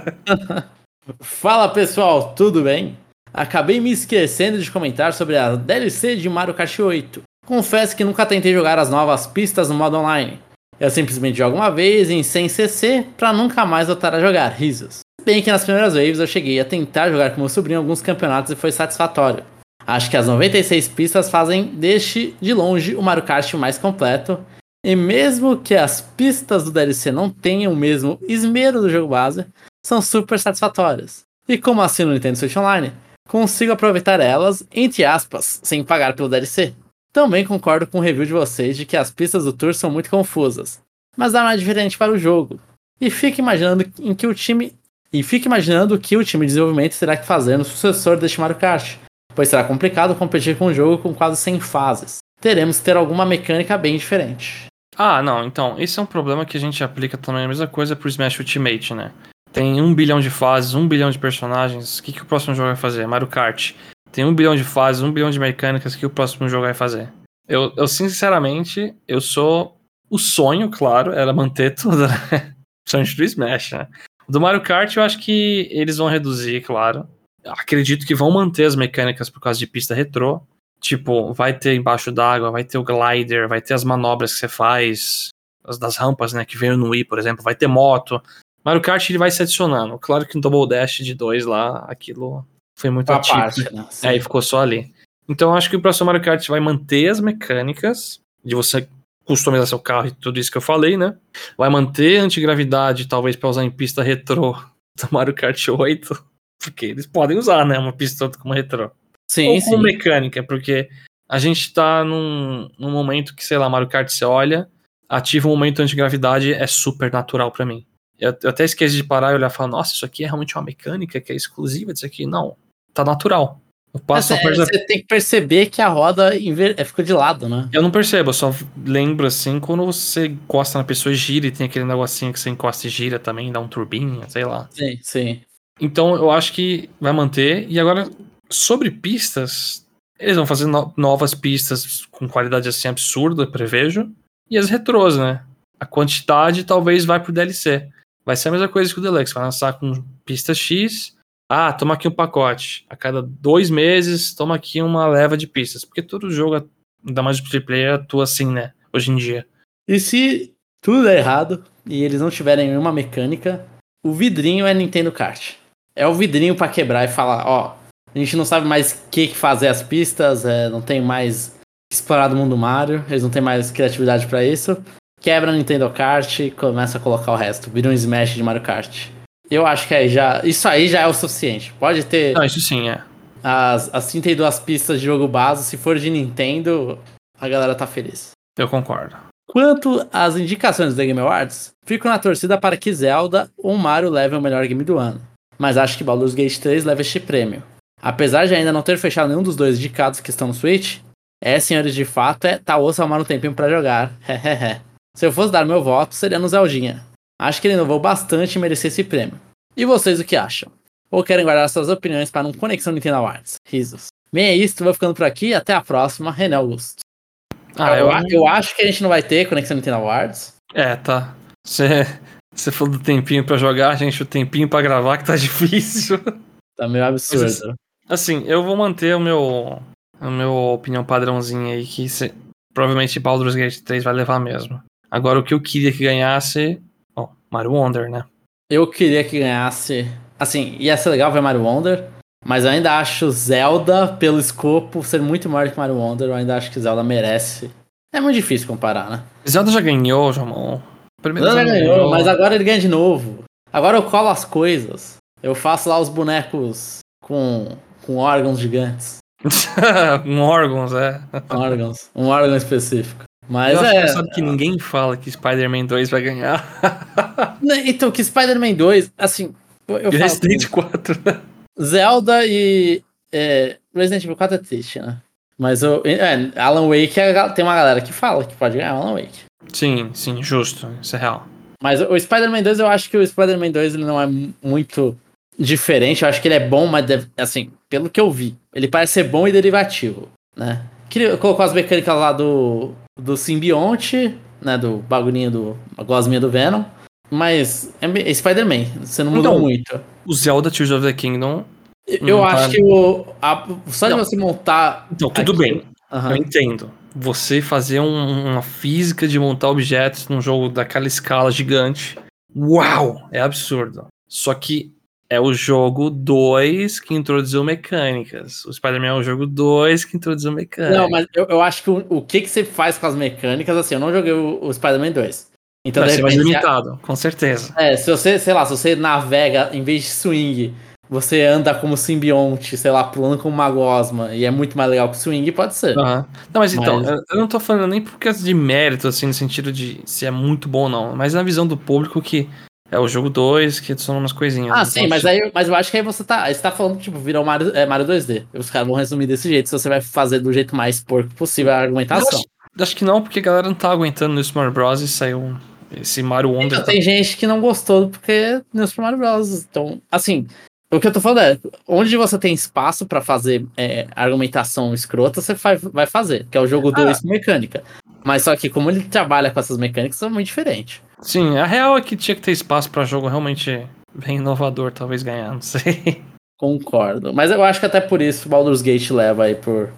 Fala pessoal, tudo bem? Acabei me esquecendo de comentar sobre a DLC de Mario Kart 8. Confesso que nunca tentei jogar as novas pistas no modo online. Eu simplesmente jogo uma vez em 100 cc pra nunca mais voltar a jogar, risos. Bem que nas primeiras waves eu cheguei a tentar jogar com meu sobrinho alguns campeonatos e foi satisfatório. Acho que as 96 pistas fazem deste, de longe, o Mario Kart mais completo. E mesmo que as pistas do DLC não tenham o mesmo esmero do jogo base, são super satisfatórias. E como assino o Nintendo Switch Online, consigo aproveitar elas, entre aspas, sem pagar pelo DLC. Também concordo com o review de vocês de que as pistas do Tour são muito confusas, mas dá mais diferente para o jogo. E fique imaginando em que o time e fique imaginando o que o time de desenvolvimento terá que fazer no sucessor deste Mario Kart, pois será complicado competir com um jogo com quase 100 fases. Teremos que ter alguma mecânica bem diferente. Ah, não, então, esse é um problema que a gente aplica também a mesma coisa pro Smash Ultimate, né? Tem um bilhão de fases, um bilhão de personagens. O que, que o próximo jogo vai fazer? Mario Kart. Tem um bilhão de fases, um bilhão de mecânicas. O que o próximo jogo vai fazer? Eu, eu sinceramente, eu sou. O sonho, claro, era manter tudo, né? Principalmente do Smash, né? Do Mario Kart, eu acho que eles vão reduzir, claro. Acredito que vão manter as mecânicas por causa de pista retrô. Tipo, vai ter embaixo d'água, vai ter o glider, vai ter as manobras que você faz, as das rampas, né, que veio no Wii, por exemplo, vai ter moto. Mario Kart ele vai se adicionando. Claro que no Double Dash de 2 lá, aquilo foi muito A atípico. parte, né? É, e ficou só ali. Então acho que o próximo Mario Kart vai manter as mecânicas de você customizar seu carro e tudo isso que eu falei, né? Vai manter a antigravidade, talvez pra usar em pista retrô do Mario Kart 8. Porque eles podem usar, né? Uma pista como retrô. Sim, Ou sim. com mecânica, porque a gente tá num, num momento que, sei lá, Mario Kart você olha, ativa um momento antigravidade, é super natural pra mim. Eu, eu até esqueci de parar e olhar e falar, nossa, isso aqui é realmente uma mecânica que é exclusiva disso aqui. Não, tá natural. Eu passo Mas, a é, você tem que perceber que a roda inver... é, ficou de lado, né? Eu não percebo, eu só lembro assim quando você encosta na pessoa e gira e tem aquele negocinho que você encosta e gira também, dá um turbinho, sei lá. Sim, sim. Então eu acho que vai manter. E agora, sobre pistas, eles vão fazer no- novas pistas com qualidade assim absurda, prevejo. E as retrôs, né? A quantidade talvez vai pro DLC. Vai ser a mesma coisa que o Deluxe. Vai lançar com pista X. Ah, toma aqui um pacote. A cada dois meses, toma aqui uma leva de pistas. Porque todo jogo, ainda mais o multiplayer, atua assim, né? Hoje em dia. E se tudo der errado e eles não tiverem nenhuma mecânica, o vidrinho é Nintendo Kart. É o vidrinho pra quebrar e falar, ó, a gente não sabe mais o que, fazer as pistas, é, não tem mais explorar do mundo Mario, eles não têm mais criatividade pra isso. Quebra Nintendo Kart e começa a colocar o resto, vira um Smash de Mario Kart. Eu acho que aí já, isso aí já é o suficiente. Pode ter Não, isso sim, é. as, as 32 pistas de jogo base, se for de Nintendo, a galera tá feliz. Eu concordo. Quanto às indicações do The Game Awards, fico na torcida para que Zelda ou Mario levem o melhor game do ano. Mas acho que Baldur's Gate 3 leva este prêmio. Apesar de ainda não ter fechado nenhum dos dois indicados que estão no Switch, é, senhores, de fato, é tá osso arrumar um tempinho pra jogar. Se eu fosse dar meu voto, seria no Zeldinha. Acho que ele inovou bastante e merecia esse prêmio. E vocês o que acham? Ou querem guardar suas opiniões para um Conexão Nintendo Awards? Risos. Bem, é isso, vou ficando por aqui. Até a próxima. René Augusto. Ah, eu, eu, acho que a gente não vai ter Conexão Nintendo Awards. É, tá. Você você falou do tempinho pra jogar, gente, o tempinho pra gravar que tá difícil. Tá meio absurdo. Mas Assim, eu vou manter o meu a minha opinião padrãozinha aí que cê- provavelmente Baldur's Gate 3 vai levar mesmo. Agora o que eu queria que ganhasse, ó, Mario Wonder, né? Eu queria que ganhasse. Assim, ia ser legal ver Mario Wonder. Mas eu ainda acho Zelda, pelo escopo, ser muito maior que Mario Wonder. Eu ainda acho que Zelda merece. É muito difícil comparar, né? Zelda já ganhou, Jamon. Primeiro Zelda Zelda ganhou, mas agora ele ganha de novo. Agora eu colo as coisas. Eu faço lá os bonecos com, com órgãos gigantes. um órgãos, é. Órgãos. Um órgão específico. Mas eu acho é. engraçado que ninguém fala que Spider-Man 2 vai ganhar. Então, que Spider-Man 2, assim. Eu, e Resident assim, 4, né? Zelda e é, Resident Evil 4 é triste, né? Mas o é, Alan Wake é tem uma galera que fala que pode ganhar Alan Wake. Sim, sim, justo. Isso é real. Mas o Spider-Man 2, eu acho que o Spider-Man 2 ele não é mu- muito diferente. Eu acho que ele é bom, mas deve- assim, pelo que eu vi, ele parece ser bom e derivativo, né? Queria- Colocou as mecânicas lá do, do simbionte, né? Do bagulhinho do. a gosminha do Venom. Mas é, é Spider-Man, você não mudou Então, muito. O Zelda Tears of the Kingdom. Eu Hum, acho tá. que o, a- só de Não. você montar. Então, tudo aquilo- bem. Aham. Eu entendo. Você fazer um- uma física de montar objetos num jogo daquela escala gigante. Uau! É absurdo. Só que é o jogo 2 que introduziu mecânicas. O Spider-Man é o jogo 2 que introduziu mecânicas. Não, mas eu, eu acho que o, o que, que você faz com as mecânicas, assim, eu não joguei o, o Spider-Man 2. Então, Vai ser mais repente, limitado, com certeza. é, se você, sei lá, se você navega, em vez de swing, você anda como simbionte, sei lá, pulando como uma gosma, e é muito mais legal que swing, pode ser. Aham. Não, mas então, Mas- eu- eu não tô falando nem por causa de mérito, assim, no sentido de se é muito bom ou não, mas na visão do público que é o jogo 2 que adiciona umas coisinhas. Ah, Então, sim, mas aí mas eu acho que aí você tá. Você tá falando, tipo, virar um Mario, é, Mario 2D. Os caras vão resumir desse jeito, se você vai fazer do jeito mais porco possível a argumentação. acho, acho que não, porque a galera não tá aguentando no Super Bros. e saiu esse Mario Wonder. Então, tá- tem gente que não gostou porque no Super Mario Bros. Então, assim, o que eu tô falando é, onde você tem espaço pra fazer é, argumentação escrota, você vai, vai fazer, que é o jogo 2 com mecânica. Mas só que como ele trabalha com essas mecânicas, é muito diferente. Sim, a real é que tinha que ter espaço pra jogo realmente bem inovador, talvez ganhar, não sei. Concordo. Mas eu acho que até por isso Baldur's Gate leva aí por.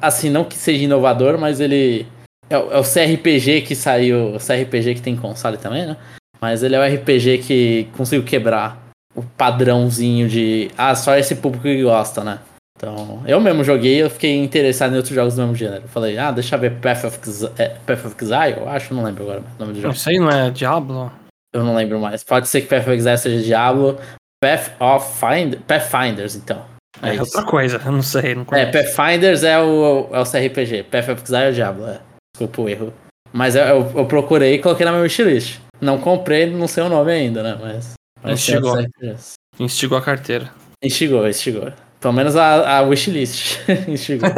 assim, não que seja inovador, mas ele. É, o- é CRPG que saiu. O CRPG que tem console também, né? Mas ele é o RPG que conseguiu quebrar o padrãozinho de. Ah, só esse público que gosta, né? Então, eu mesmo joguei eu fiquei interessado em outros jogos do mesmo gênero. Falei, ah, deixa eu ver Path of, Exile, é, Path of Exile, eu acho, não lembro agora o nome do jogo. Isso aí não é Diablo? Eu não lembro mais. Pode ser que Path of Exile seja Diablo. Path of Find... Pathfinders, então. É, é outra coisa, eu não sei, não conheço. É, Pathfinders é o, é o CRPG. Path of Exile é o Diablo, é. Desculpa o erro. Mas eu, eu, eu procurei e coloquei na minha wishlist. Não comprei, não sei o nome ainda, né? Mas. mas instigou. Instigou a carteira. Instigou, instigou. Pelo menos a, a wishlist instigou.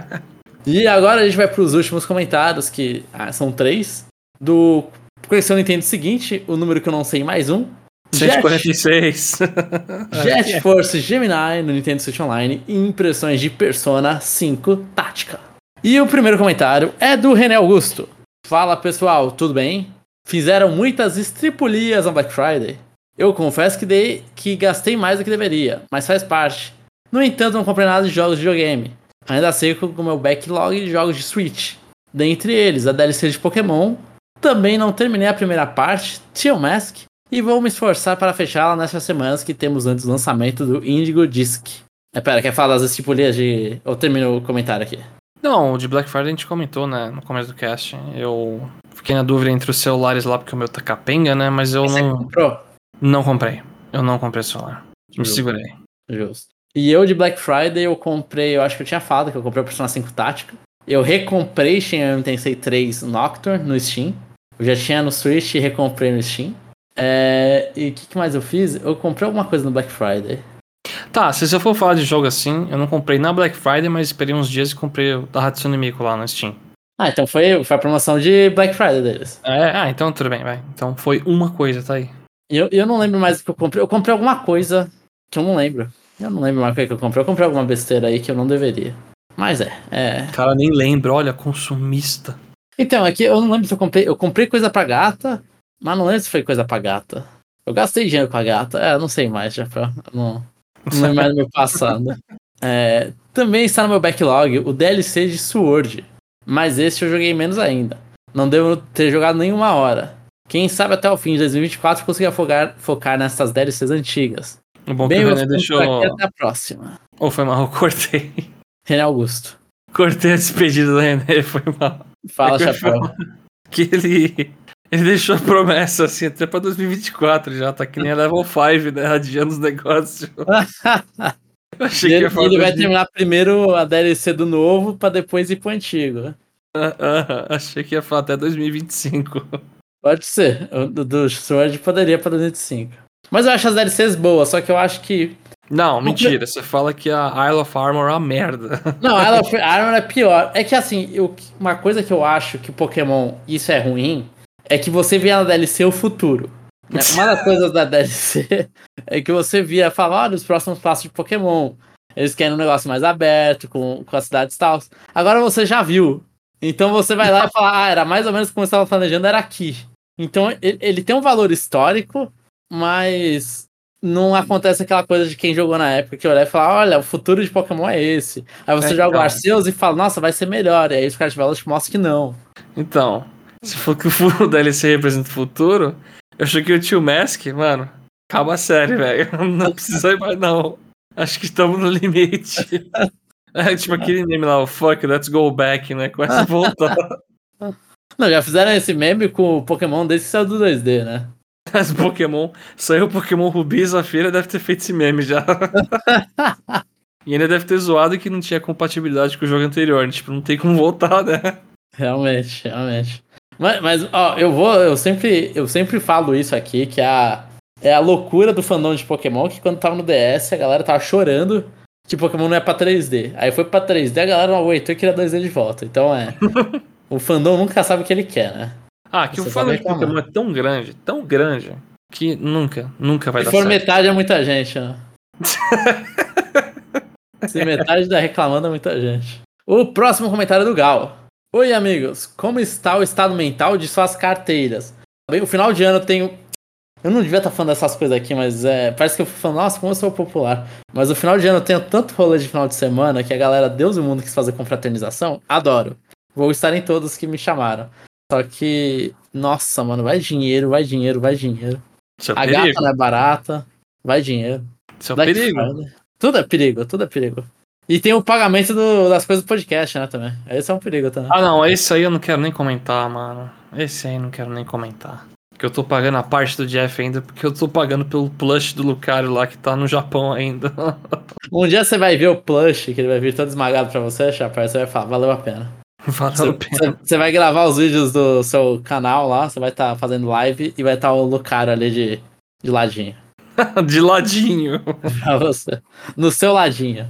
e agora a gente vai para os últimos comentários, que ah, são três. Do coleção Nintendo seguinte, o número que eu não sei mais um. 146. Jet, Jet Force Gemini no Nintendo Switch Online e impressões de Persona 5 Tática. E o primeiro comentário é do René Augusto. Fala pessoal, tudo bem? Fizeram muitas estripulias na Black Friday. Eu confesso que dei que gastei mais do que deveria, mas faz parte. No entanto, não comprei nada de jogos de videogame. Ainda seco com o meu backlog de jogos de Switch. Dentre eles, a DLC de Pokémon. Também não terminei a primeira parte, Tio Mask, e vou me esforçar para fechá-la nessas semanas que temos antes do lançamento do Indigo Disc. É, pera, quer falar das estipulias de. Ou termino o comentário aqui? Não, o de Black Friday a gente comentou, né, no começo do cast. Eu fiquei na dúvida entre os celulares lá, porque o meu tá capenga, né, mas eu Você não. comprou? Não comprei. Eu não comprei celular. Me Justo. segurei. Justo. E eu de Black Friday eu comprei, eu acho que eu tinha falado que eu comprei o Persona 5 Tática. Eu recomprei Shin Megami Tensei 3 Nocturne no Steam. Eu já tinha no Switch e recomprei no Steam. É... E o que, que, mais eu fiz? Eu comprei alguma coisa no Black Friday. Tá, se eu for falar de jogo assim, eu não comprei na Black Friday, mas esperei uns dias e comprei o da Hatsune Miku lá no Steam. Ah, então foi, foi a promoção de Black Friday deles. É, ah, então tudo bem, vai. Então foi uma coisa, tá aí. Eu, eu não lembro mais o que eu comprei. Eu comprei alguma coisa que eu não lembro. Eu não lembro mais o que eu comprei. Eu comprei alguma besteira aí que eu não deveria. Mas é, é. Cara, nem lembro, olha, consumista. Então, aqui eu não lembro se eu comprei. Eu comprei coisa pra gata, mas não lembro se foi coisa pra gata. Eu gastei dinheiro com a gata. É, não sei mais, já. Não, não lembro mais do meu passado. É, também está no meu backlog o DLC de Sword. Mas esse eu joguei menos ainda. Não devo ter jogado nenhuma hora. Quem sabe até o fim de 2024 consiga focar, focar nessas DLCs antigas. Bom Bem, que o René deixou. Até a próxima. Ou oh, foi mal, eu cortei. René Augusto. Cortei a despedida do René, foi mal. Fala, é Chapéu. Que ele. Ele deixou a promessa assim até pra 2024 já, tá que nem a Level 5, né? Adiando os negócios. Eu achei ele, que ia falar ele vai terminar primeiro a DLC do novo pra depois ir pro antigo. Achei que ia falar até 2025. Pode ser. O do, do Sword poderia pra 2025. Mas eu acho as DLCs boas, só que eu acho que. Não, mentira. Você fala que a Isle of Armor é uma merda. Não, a Isle of Armor é pior. É que assim, eu, uma coisa que eu acho que Pokémon, isso é ruim, é que você vê na DLC o futuro. Né? Uma das coisas da DLC é que você via falar, olha, os próximos passos de Pokémon. Eles querem um negócio mais aberto, com, com as cidades e tal. Agora você já viu. Então você vai lá e fala, ah, era mais ou menos como eu estava planejando, era aqui. Então ele, ele tem um valor histórico, mas não acontece aquela coisa de quem jogou na época que olha e fala, olha, o futuro de Pokémon é esse. Aí você é, joga então. o Arceus e fala, nossa, vai ser melhor. E aí os caras de te mostram que não. Então, se for que o DLC representa o futuro, eu achei que o Tio Mask, mano, acaba a série, velho. Não precisa ir mais, não. Acho que estamos no limite. É tipo aquele meme lá, o fuck, let's go back, né? Começa a voltar. Não, já fizeram esse meme com o Pokémon desde que saiu do 2D, né? As Pokémon. Saiu o Pokémon Rubi e Zafira deve ter feito esse meme já. e ainda deve ter zoado que não tinha compatibilidade com o jogo anterior. Né? Tipo, não tem como voltar, né? Realmente, realmente. Mas, mas ó, eu vou. Eu sempre, eu sempre falo isso aqui, que é a, é a loucura do fandom de Pokémon, que quando tava no DS, a galera tava chorando que Pokémon não é pra 3D. Aí foi pra 3D, a galera não aguentou e queria 2D de volta. Então é. o fandom nunca sabe o que ele quer, né? Ah, que Você o fã de Pokémon é tão grande, tão grande, que nunca, nunca vai Se dar certo. Se for metade é muita gente, né? Se metade tá reclamando é muita gente. O próximo comentário é do Gal. Oi, amigos. Como está o estado mental de suas carteiras? Bem, o final de ano eu tenho. Eu não devia estar tá falando dessas coisas aqui, mas é, parece que eu fui falando, nossa, como eu sou popular. Mas o final de ano eu tenho tanto rolê de final de semana que a galera Deus e o mundo quis fazer confraternização. Adoro. Vou estar em todos que me chamaram. Só que, nossa, mano, vai dinheiro, vai dinheiro, vai dinheiro. Isso é a perigo. gata não é barata. vai dinheiro. Isso é Black perigo. Friday. Tudo é perigo, tudo é perigo. E tem o pagamento do- das coisas do podcast, né, também. Esse é um perigo também. Ah, não, esse aí eu não quero nem comentar, mano. Esse aí eu não quero nem comentar. Porque eu tô pagando a parte do Jeff ainda, porque eu tô pagando pelo plush do Lucario lá que tá no Japão ainda. Um dia você vai ver o plush, que ele vai vir todo esmagado pra você, Chapéu, você vai falar, valeu a pena. Você, vai gravar os vídeos do seu canal lá, você vai estar fazendo live e vai estar o Lucario ali de, de ladinho. De ladinho. Pra você. No seu ladinho.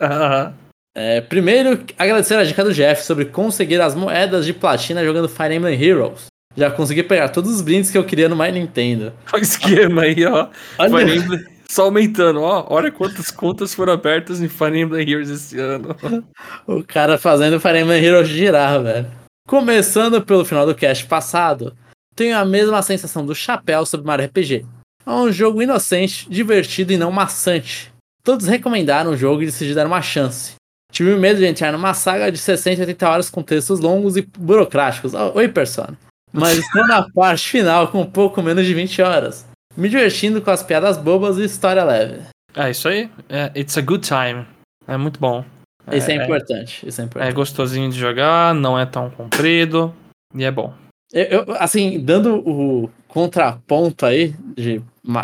Ah, É, primeiro, agradecer a dica do Jeff sobre conseguir as moedas de platina jogando Fire Emblem Heroes. Já consegui pegar todos os brindes que eu queria no My Nintendo. Olha o esquema aí, ó. Olha- Fire Emblem só aumentando, ó. Olha quantas contas foram abertas em Fire Emblem Heroes esse ano. O cara fazendo Fire Emblem Heroes girar, velho. Começando pelo final do cast passado, tenho a mesma sensação do chapéu sobre Mario RPG. É um jogo inocente, divertido e não maçante. Todos recomendaram o jogo e decidi dar uma chance. Tive medo de entrar numa saga de 60 e 80 horas com textos longos e burocráticos. Oi, Persona. Mas estou na parte final com um pouco menos de 20 horas. Me divertindo com as piadas bobas e história leve. É isso aí. É, it's a good time. É muito bom. Isso é, importante. Isso é importante. É gostosinho de jogar, não é tão comprido e é bom. Eu, eu, assim, dando o contraponto aí de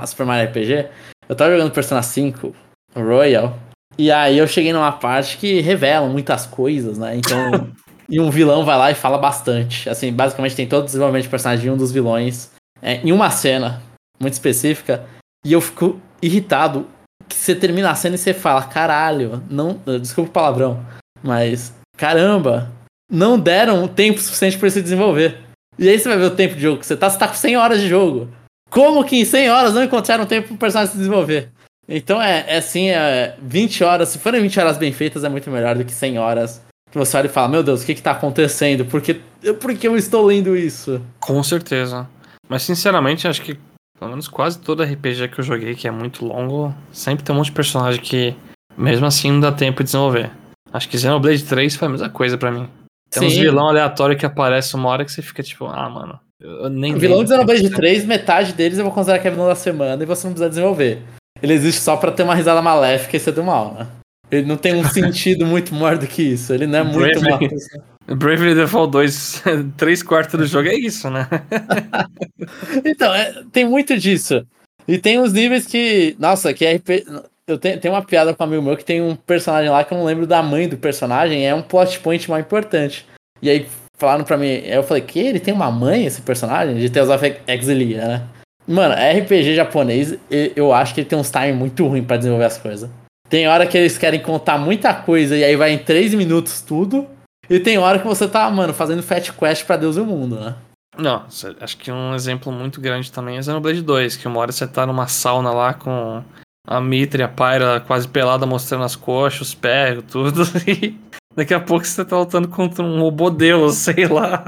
Super Mario RPG, eu tava jogando Persona 5 Royal, e aí eu cheguei numa parte que revela muitas coisas, né? Então. e um vilão vai lá e fala bastante. Assim, basicamente tem todo o desenvolvimento de personagem de um dos vilões é, em uma cena muito específica, e eu fico irritado que você termina a cena e você fala, caralho, não. Desculpa o palavrão, mas caramba, não deram tempo suficiente ele se desenvolver. E aí você vai ver o tempo de jogo que você tá, você tá com 100 horas de jogo. Como que em 100 horas não encontraram tempo pro personagem se desenvolver? Então é, é assim, é 20 horas, se forem 20 horas bem feitas, é muito melhor do que 100 horas que você olha e fala, meu Deus, o que que tá acontecendo? Por que, por que eu estou lendo isso? Com certeza. Mas sinceramente, acho que pelo menos quase todo RPG que eu joguei, que é muito longo, sempre tem um monte de personagem que mesmo assim não dá tempo de desenvolver. Acho que Xenoblade 3 foi a mesma coisa pra mim. Tem uns Sim. vilão aleatório que aparece uma hora que você fica tipo, ah, mano, eu nem O vilão de Xenoblade tempo. 3, metade deles eu vou considerar que é vilão da semana e você não precisa desenvolver. Ele existe só pra ter uma risada maléfica e ser do mal, né? Ele não tem um sentido muito maior do que isso. Ele não é muito Bravely. mal. Bravely Default 2, 3 quartos do jogo é isso, né? Então, é, tem muito disso. E tem uns níveis que. Nossa, que RP. Eu tenho, tenho uma piada com um amigo meu que tem um personagem lá que eu não lembro da mãe do personagem, é um plot point mais importante. E aí falaram pra mim, eu falei, que ele tem uma mãe, esse personagem? De Tales of Exilia, né? Mano, RPG japonês, eu acho que ele tem uns timing muito ruim pra desenvolver as coisas. Tem hora que eles querem contar muita coisa e aí vai em 3 minutos tudo. E tem hora que você tá, mano, fazendo fat quest pra Deus e o mundo, né? Não, acho que um exemplo muito grande também é Xenoblade 2, que uma hora você tá numa sauna lá com a Mitra e a Pyra quase pelada mostrando as coxas, os pés, tudo, e daqui a pouco você tá lutando contra um robô deus, sei lá.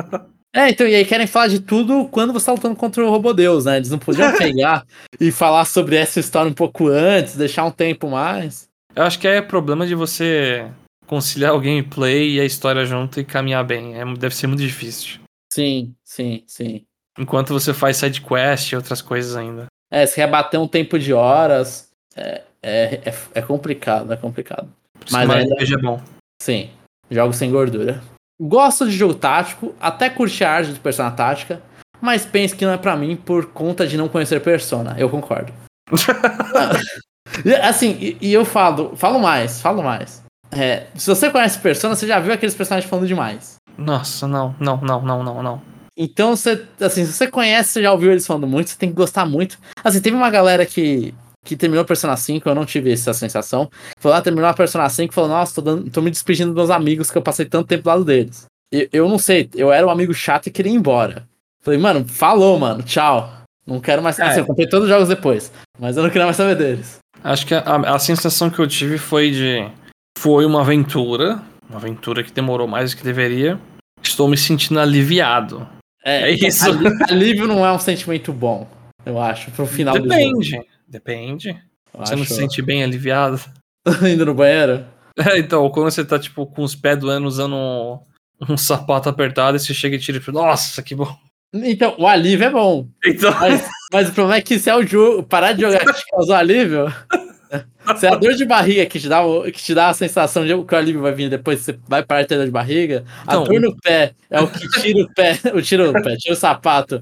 É, então, e aí querem falar de tudo quando você tá lutando contra o Robô Deus, né? Eles não podiam pegar e falar sobre essa história um pouco antes, deixar um tempo mais. Eu acho que é problema de você conciliar o gameplay e a história junto e caminhar bem. É, deve ser muito difícil. Sim, sim, sim. Enquanto você faz side quest e outras coisas ainda. É, se quer bater um tempo de horas, é, é, é, é complicado, é complicado. Mas Mario ainda- RPG é bom. Sim, jogo sem gordura. Gosto de jogo tático, até curti a arte de Persona Tática, mas penso que não é pra mim por conta de não conhecer Persona. Eu concordo. Assim, e, e eu falo, falo mais, falo mais. É, se você conhece Persona, você já viu aqueles personagens falando demais. Nossa, não, não, não, não, não, não. Então, você, assim, se você conhece, você já ouviu eles falando muito, você tem que gostar muito. Assim, teve uma galera que, que terminou Persona 5, eu não tive essa sensação. Falou, ah, terminou a Persona 5 e falou, nossa, tô, dando- tô me despedindo dos meus amigos que eu passei tanto tempo do lado deles. E, eu não sei, eu era um amigo chato e queria ir embora. Falei, mano, falou, mano, tchau. Não quero mais. É. Assim, eu comprei todos os jogos depois, mas eu não queria mais saber deles. Acho que a, a sensação que eu tive foi de. Foi uma aventura. Uma aventura que demorou mais do que deveria. Estou me sentindo aliviado. É isso. ali- Alívio não é um sentimento bom, eu acho, pro final. Depende. Depende. Eu Você não acho. se sente bem aliviado? Indo no banheiro? É, então, quando você tá, tipo, com os pés doendo, usando um, um sapato apertado, e você chega e tira e fala, nossa, que bom. Então, o alívio é bom. Então, Mas, Mas o problema é que se é o jogo, parar de jogar te causou alívio, se é a dor de barriga que te dá, que te dá a sensação de que o alívio vai vir depois, você vai parar de ter dor de barriga, Então- a dor no pé é o que tira o pé, o tira o pé, tira o sapato,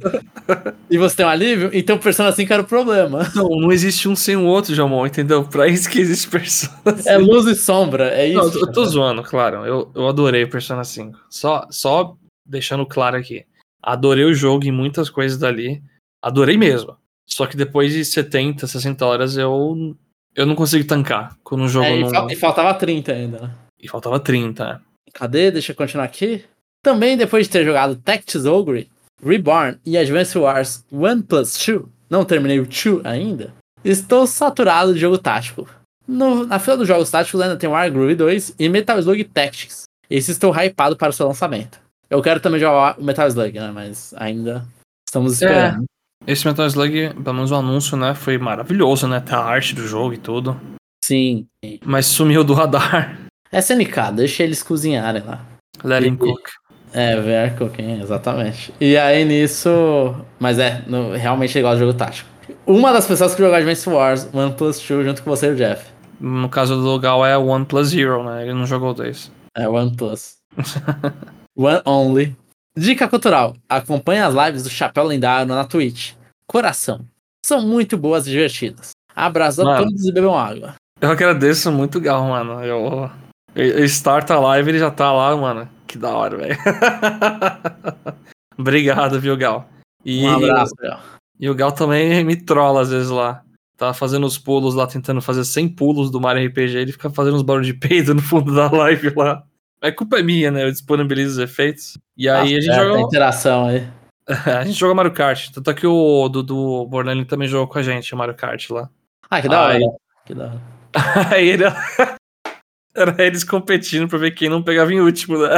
e você tem um alívio, então Persona 5 era o problema. Não, não existe um sem o outro, Jamon, entendeu? Pra isso que existe Persona 5. É luz e sombra, é isso. Não, eu tô- eu tô zoando, claro. Eu, eu adorei Persona 5. Só, só deixando claro aqui. Adorei o jogo e muitas coisas dali. Adorei mesmo. Só que depois de 70, 60 horas eu, eu não consigo tancar. Quando o jogo É, e, não. e faltava 30 ainda, né? E faltava 30. né? Cadê? Deixa eu continuar aqui. Também depois de ter jogado Tactics Ogre, Reborn e Advance Wars 1 Plus 2, não terminei o 2 ainda, estou saturado de jogo tático. No- na fila dos jogos táticos ainda tem Wargroove 2 e Metal Slug Tactics. Esse estou hypado para o seu lançamento. Eu quero também jogar o Metal Slug, né? Mas ainda estamos esperando. Esse Metal Slug, pelo menos o anúncio, né? Foi maravilhoso, né? Tá a arte do jogo e tudo. Sim. Mas sumiu do radar. SNK, deixa eles cozinharem lá. Let him cook. É, VR Cooking, exatamente. E aí nisso. Mas é, no, realmente é igual ao jogo tático. Uma das pessoas que jogou Advance Wars, One Plus 2, junto com você e o Jeff. No caso do Gal é One Plus Zero, né? Ele não jogou dois. É, One Plus. One Only. Dica cultural: acompanhe as lives do Chapéu Lendário na Twitch. Coração. São muito boas e divertidas. Abraço a todos e bebam água. Eu agradeço muito, Gal, mano. Eu, eu starta a live ele já tá lá, mano. Que da hora, velho. Obrigado, viu, Gal? E, Um abraço, Léo. e o Gal também me trola às vezes lá. Tá fazendo os pulos lá, tentando fazer 100 pulos do Mario RPG. Ele fica fazendo uns barulhos de peido no fundo da live lá. A culpa é minha, né? Eu disponibilizo os efeitos. E aí a gente É, tem joga. interação aí. A gente joga Mario Kart. Tanto é que o Dudu Bornelli também jogou com a gente, o Mario Kart lá. Ah, que da hora. Ai. Que da hora. Aí ele... Era eles competindo pra ver quem não pegava em último, né?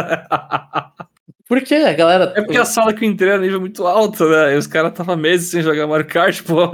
Por quê? Galera. É porque a sala que eu entrei era nível muito alto, né? E os caras estavam meses sem jogar Mario Kart, pô.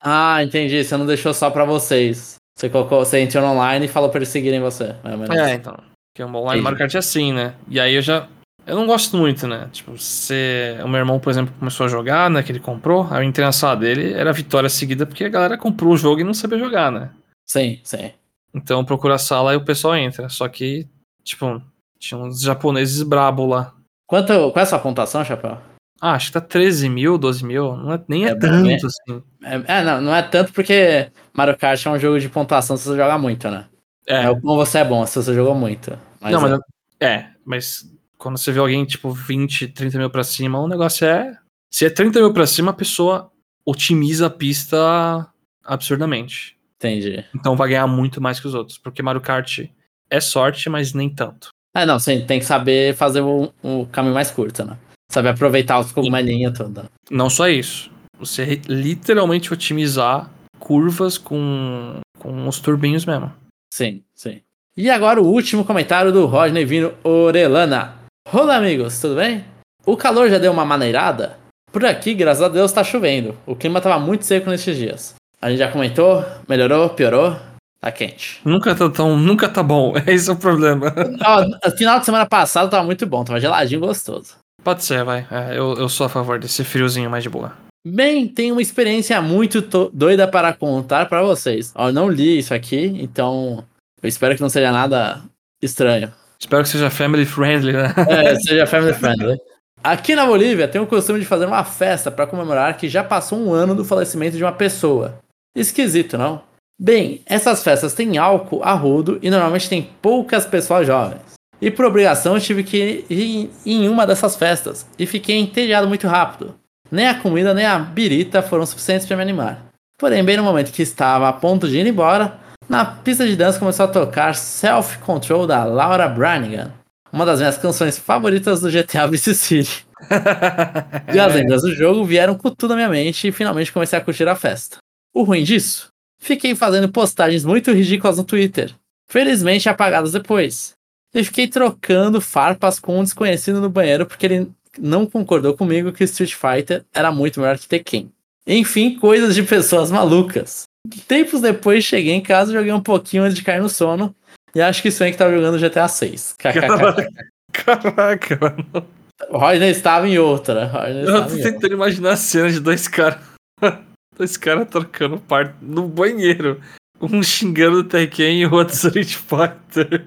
Ah, entendi. Você não deixou só pra vocês. Você colocou, você entrou online e falou pra eles seguirem você. mais ou menos. É. Porque o online Kart é assim, né? E aí eu já. Eu não gosto muito, né? Tipo, você. O meu irmão, por exemplo, começou a jogar, né? Que ele comprou. Aí eu entrei na sala dele, era vitória seguida, porque a galera comprou o jogo e não sabia jogar, né? Sim, sim. Então procura a sala e o pessoal entra. Só que, tipo, tinha uns japoneses brabo lá. Quanto, qual é a sua pontuação, Chapéu? Ah, acho que tá 13 mil, 12 mil. Não é, nem é, É tanto, né? assim. É, é, não, não é tanto porque Mario Kart é um jogo de pontuação se você joga muito, né? É, É, o como você é bom, se você jogou muito. Mas não, é, mas é, mas quando você vê alguém tipo 20, 30 mil pra cima, o negócio é. Se é 30 mil pra cima, a pessoa otimiza a pista absurdamente. entendi. Então vai ganhar muito mais que os outros. Porque Mario Kart é sorte, mas nem tanto. É, não, sim, tem que saber fazer o, o caminho mais curto, né? Saber aproveitar os cogumelinhos tudo. Não só isso. Você literalmente otimizar curvas com, com os turbinhos mesmo. Sim, sim. E agora o último comentário do Rodney Vino Orelana. Olá, amigos, tudo bem? O calor já deu uma maneirada? Por aqui, graças a Deus, tá chovendo. O clima tava muito seco nesses dias. A gente já comentou, melhorou, piorou, tá quente. Nunca tá tão. Nunca tá bom. Esse é o problema. Ó, final de semana passada tava muito bom, tava geladinho gostoso. Pode ser, vai. É, eu, eu sou a favor desse friozinho mais de boa. Bem, tenho uma experiência muito to- doida para contar para vocês. Eu não li isso aqui, então eu espero que não seja nada estranho. Espero que seja family friendly, né? É, seja family friendly. Aqui na Bolívia tem o costume de fazer uma festa para comemorar que já passou um ano do falecimento de uma pessoa. Esquisito, não? Bem, essas festas têm álcool a rodo e normalmente tem poucas pessoas jovens. E por obrigação eu tive que ir em uma dessas festas e fiquei entediado muito rápido. Nem a comida nem a birita foram suficientes para me animar. Porém, bem no momento que estava a ponto de ir embora, na pista de dança começou a tocar Self Control da Laura Branigan, uma das minhas canções favoritas do GTA Vice City. E as lembranças do jogo vieram com tudo na minha mente e finalmente comecei a curtir a festa. O ruim disso? Fiquei fazendo postagens muito ridículas no Twitter, felizmente apagadas depois. E fiquei trocando farpas com um desconhecido no banheiro porque ele não concordou comigo que Street Fighter era muito melhor que Tekken. Enfim, coisas de pessoas malucas. Tempos depois cheguei em casa, joguei um pouquinho antes de cair no sono. E acho que Swank tava jogando GTA 6. KKK. Caraca, mano. Rodney estava em outra. Rodney Eu tô em outra. tentando imaginar a cena de dois caras Esse cara trocando parte no banheiro. Um xingando o Tekken e o outro Street Fighter.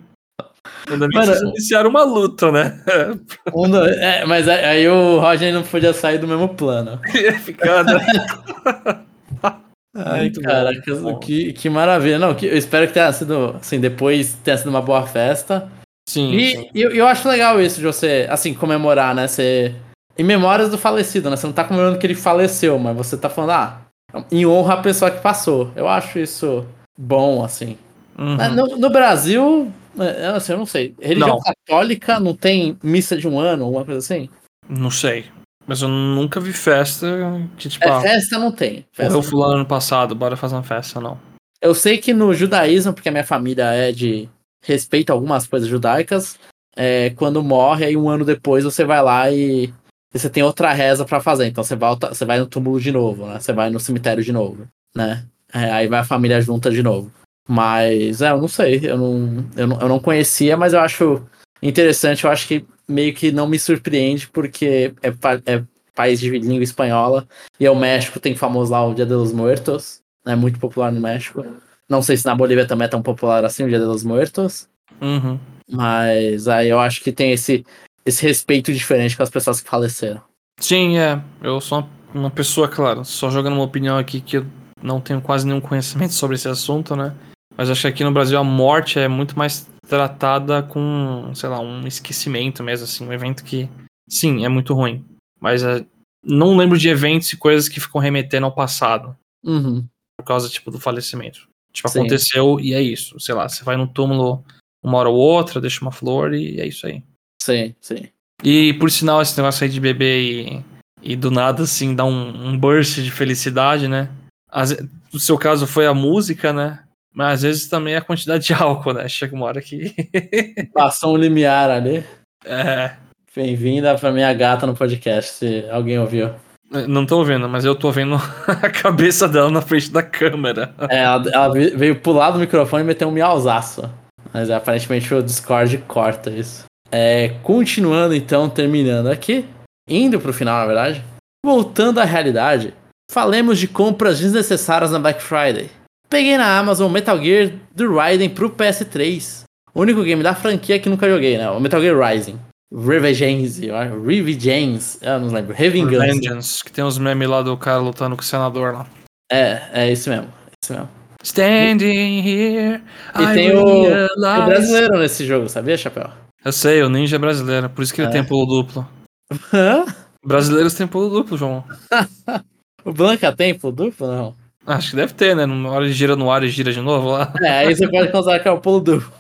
Vocês iniciaram uma luta, né? É, mas aí o Roger não podia sair do mesmo plano. Ia ficar, né? Ai, Muito caraca, bom. que, que maravilha. Não, que, eu espero que tenha sido, assim, depois tenha sido uma boa festa. Sim, E sim. eu, eu acho legal isso de você, assim, comemorar, né? Você. Em memórias do falecido, né? Você não tá comemorando que ele faleceu, mas você tá falando, ah, em honra à pessoa que passou. Eu acho isso bom, assim. Uhum. No, no Brasil, assim, eu não sei. Religião Não. católica não tem missa de um ano, alguma coisa assim? Não sei. Mas eu nunca vi festa que, tipo, É, ah, festa não tem. Festa morreu fulano ano passado, bora fazer uma festa, não. Eu sei que no judaísmo, porque a minha família é de respeito a algumas coisas judaicas, é, quando morre, aí um ano depois você vai lá e, e você tem outra reza pra fazer. Então você volta, você vai no túmulo de novo, né? Você vai no cemitério de novo, né? É, aí vai a família junta de novo. Mas, é, eu não sei, eu não, eu não, eu não conhecia, mas eu acho interessante, eu acho que meio que não me surpreende, porque é, é país de língua espanhola, e é o México tem famoso lá o Dia de los Muertos, é muito popular no México. Não sei se na Bolívia também é tão popular assim o Dia de los Muertos, Uhum. mas aí eu acho que tem esse, esse respeito diferente com as pessoas que faleceram. Sim, é. Eu sou uma, uma pessoa, claro, só jogando uma opinião aqui que eu não tenho quase nenhum conhecimento sobre esse assunto, né? Mas acho que aqui no Brasil a morte é muito mais tratada com, sei lá, um esquecimento mesmo, assim, um evento que, sim, é muito ruim. Mas é, não lembro de eventos e coisas que ficam remetendo ao passado Uhum. por causa, tipo, do falecimento. Tipo, Sim. aconteceu e é isso. Sei lá, você vai no túmulo uma hora ou outra, deixa uma flor e é isso aí. Sim, sim. E por sinal, esse negócio aí de beber e, e do nada, assim, dar um, um burst de felicidade, né? Ve- no seu caso foi a música, né? Mas às vezes também é a quantidade de álcool, né? Chega uma hora que. Passou um limiar ali. é. Bem-vinda pra minha gata no podcast, se alguém ouviu. Não tô vendo, mas eu tô vendo a cabeça dela na frente da câmera. É, ela, ela ve- veio pular do microfone e meter um miauzaço. Mas aparentemente o Discord corta isso. É, continuando então, terminando aqui. Indo pro final, na verdade. Voltando à realidade. Falemos de compras desnecessárias na Black Friday. Peguei na Amazon Metal Gear do Raiden pro PS3. O único game da franquia que nunca joguei, né? O Metal Gear Rising. Revengeance. Revengeance, eu não lembro. Revingança. Vengeance, que tem uns memes lá do cara lutando com o senador lá. É, é isso mesmo. Isso mesmo. Standing here. E I tem o, o brasileiro nesse jogo, sabia, Chapéu? Eu sei, o ninja é brasileiro, por isso que ele É. tem pulo duplo. Hã? Brasileiros têm pulo duplo, João. O Blanca tem pulo duplo? Não. Acho que deve ter, né? Numa hora ele gira no ar e gira de novo lá. É, aí você pode considerar que é o pulo duplo.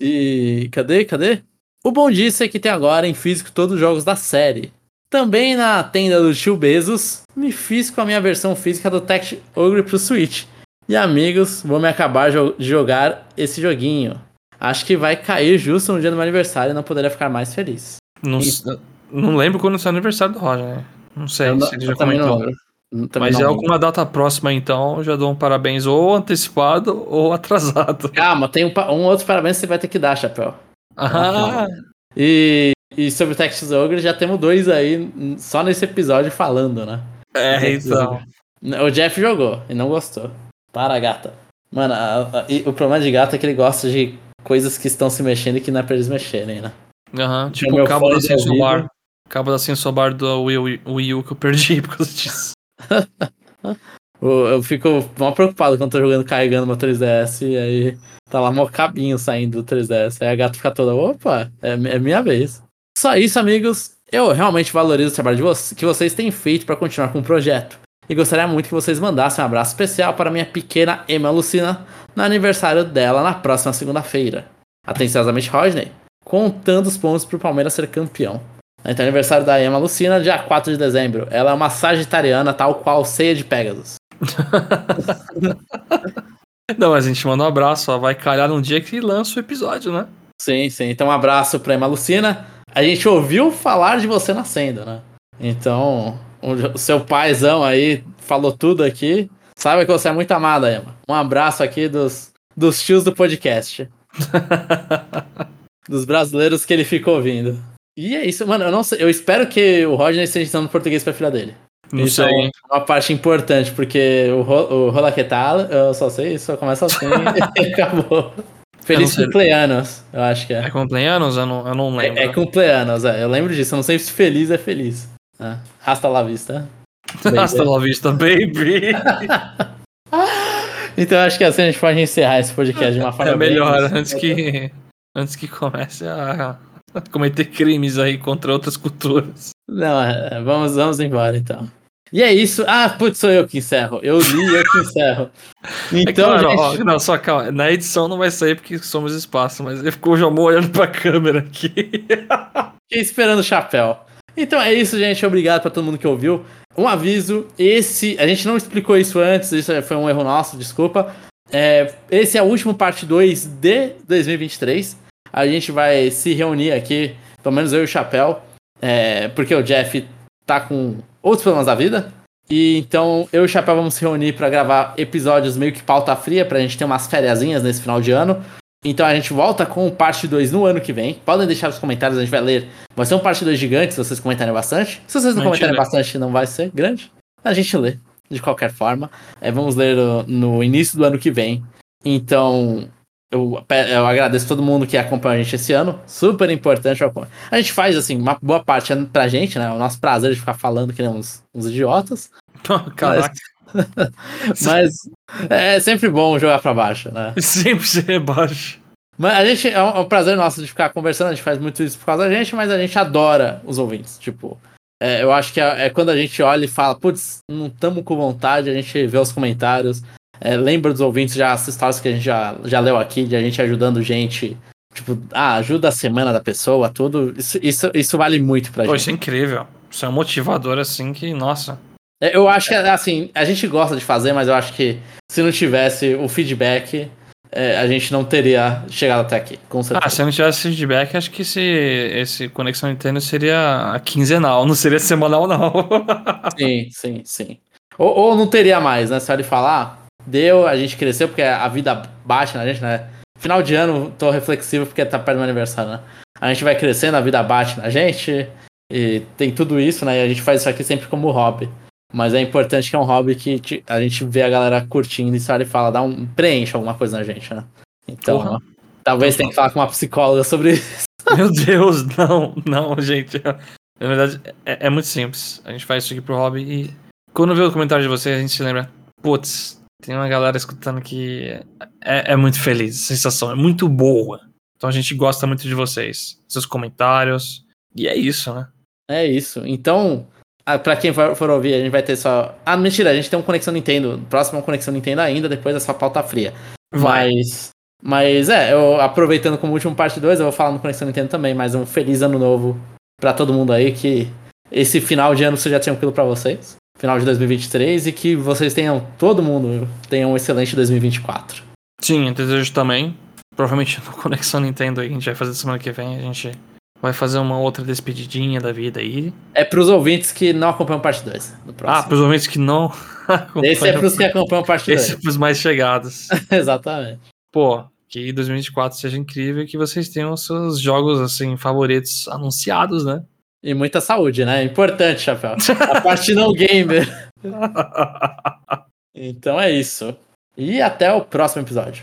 e cadê, cadê? O bom disso é que tem agora em físico todos os jogos da série. Também na tenda do tio Bezos, me fiz com a minha versão física do Tech Ogre pro Switch. E amigos, vou me acabar de jogar esse joguinho. Acho que vai cair justo no dia do meu aniversário e não poderia ficar mais feliz. Não, não lembro quando é o aniversário do Roger, né? Não sei Eu se ele já também não comentou. lembro. Mas é alguma data próxima, então, já dou um parabéns ou antecipado ou atrasado. Calma, tem um, um outro parabéns que você vai ter que dar, Chapéu. Ah, E, e sobre o Texas Ogre, já temos dois aí só nesse episódio falando, né? é, então. O Jeff jogou e não gostou. Para, gata. Mano, a- a- e o problema de gato é que ele gosta de coisas que estão se mexendo e que não é pra eles mexerem, né? Aham, tipo meu o cabo da Sensobar. Cabo da Sensobar do Wii, Wii U que eu perdi por causa disso. O- Eu fico mal preocupado quando tô jogando carregando meu 3DS e aí tá lá mó cabinho saindo do 3DS. Aí a gata fica toda, opa, é, é minha vez. Só isso, amigos. Eu realmente valorizo o trabalho vo- que vocês têm feito para continuar com o projeto. E gostaria muito que vocês mandassem um abraço especial para minha pequena Emma Lucina no aniversário dela na próxima segunda-feira. Atenciosamente, Rodney, contando os pontos pro Palmeiras ser campeão. Então, aniversário da Emma Lucina, dia 4 de dezembro. Ela é uma sagitariana, tal qual ceia de Pegasus. Não, mas a gente manda um abraço, ó. Vai calhar num dia que lança o episódio, né? Sim, sim. Então, um abraço pra Emma Lucina. A gente ouviu falar de você nascendo, né? Então, o seu paizão aí falou tudo aqui. Sabe que você é muito amada, Emma. Um abraço aqui dos, dos tios do podcast. dos brasileiros que ele ficou ouvindo. E é isso, mano. Eu não sei. Eu espero que o Rodney esteja ensinando português pra filha dele. Não Então, sei. uma parte importante, porque o, o Rola Que Tal, eu só sei, só começa assim e acabou. Feliz cumpleanos, eu acho que É é. cumpleanos? Eu não, eu não lembro. É, é cumpleanos, é. Eu lembro disso. Eu não sei se feliz é feliz. É. Hasta la vista. Hasta la vista, baby. Então eu acho que assim a gente pode encerrar esse podcast de uma forma É melhor, bem- antes que, antes que comece a cometer crimes aí contra outras culturas. Não, é, vamos, vamos embora então. E é isso. Ah, putz, sou eu que encerro. Eu li, eu que encerro. É Então, claro, gente, ó, não, só calma. Na edição não vai sair porque somos espaço, mas ele ficou já olhando pra câmera aqui. fiquei esperando o chapéu. Então é isso, gente. Obrigado pra todo mundo que ouviu. Um aviso, esse. A gente não explicou isso antes, isso foi um erro nosso, desculpa. É, esse é o último parte 2 de 2023. A gente vai se reunir aqui, pelo menos eu e o Chapéu, é, porque o Jeff tá com outros problemas da vida. E então eu e o Chapéu vamos se reunir pra gravar episódios meio que pauta fria, pra gente ter umas fériasinhas nesse final de ano. Então a gente volta com parte 2 no ano que vem. Podem deixar nos comentários, a gente vai ler. Vai ser um parte 2 gigante, se vocês comentarem bastante. Se vocês não comentarem bastante, não vai ser grande. A gente lê, de qualquer forma. É, vamos ler no, no início do ano que vem. Então, eu, eu agradeço todo mundo que acompanha a gente esse ano. Super importante. A gente faz, assim, uma boa parte é pra gente, né? O nosso prazer de ficar falando que nem uns, uns idiotas. Caraca, Mas é sempre bom jogar pra baixo, né? sempre se rebaixa. Mas a gente, é um, é um prazer nosso de ficar conversando, a gente faz muito isso por causa da gente, mas a gente adora os ouvintes. Tipo, é, eu acho que é, é quando a gente olha e fala, putz, não estamos com vontade, a gente vê os comentários, é, lembra dos ouvintes já as histórias que a gente já, já leu aqui, de a gente ajudando gente. Tipo, ah, ajuda a semana da pessoa, tudo. Isso, isso, isso vale muito pra Pô, gente. isso é incrível. Isso é um motivador assim que, nossa. É, Eu acho que, assim, a gente gosta de fazer, mas eu acho que se não tivesse o feedback, é, a gente não teria chegado até aqui, com certeza. Ah, se não tivesse feedback, acho que esse, esse Conexão Nintendo seria quinzenal, não seria semanal, não. Sim, sim, sim. Ou, ou não teria mais, né? Só de falar, deu, a gente cresceu porque a vida bate na gente, né? Final de ano, tô reflexivo porque tá perto do meu aniversário, né? A gente vai crescendo, a vida bate na gente, e tem tudo isso, né? E a gente faz isso aqui sempre como hobby. Mas é importante que é um hobby que a gente vê a galera curtindo e sabe fala, dá um. preenche alguma coisa na gente, né? Então, Porra. talvez tenha que falar com uma psicóloga sobre isso. Meu Deus, não, não, gente. Na verdade, é, é muito simples. A gente faz isso aqui pro hobby e quando vê o comentário de vocês, a gente se lembra, putz, tem uma galera escutando que é, é muito feliz, a sensação é muito boa. Então a gente gosta muito de vocês, seus comentários. E é isso, né? É isso. Então, ah, pra quem for, ouvir, a gente vai ter só. Ah, mentira, a gente tem um Conexão Nintendo. Próximo é um Conexão Nintendo ainda, depois só pauta fria. Mas. Mas é, eu aproveitando como último parte 2, eu vou falar no Conexão Nintendo também, mas um feliz ano novo pra todo mundo aí, que esse final de ano seja tranquilo pra vocês. Final de 2023 e que vocês tenham, todo mundo tenha um excelente 2024. Sim, eu desejo também. Provavelmente no Conexão Nintendo aí, a gente vai fazer semana que vem, a gente vai fazer uma outra despedidinha da vida aí. É pros ouvintes que não acompanham parte 2 do Ah, pros ouvintes que não. Esse é pros que acompanham parte 2. Esse é pros mais chegados. Exatamente. Pô, que 2024 seja incrível e que vocês tenham os seus jogos, assim, favoritos anunciados, né? E muita saúde, né? Importante, Chapéu. A parte não gamer. Então é isso. E até o próximo episódio.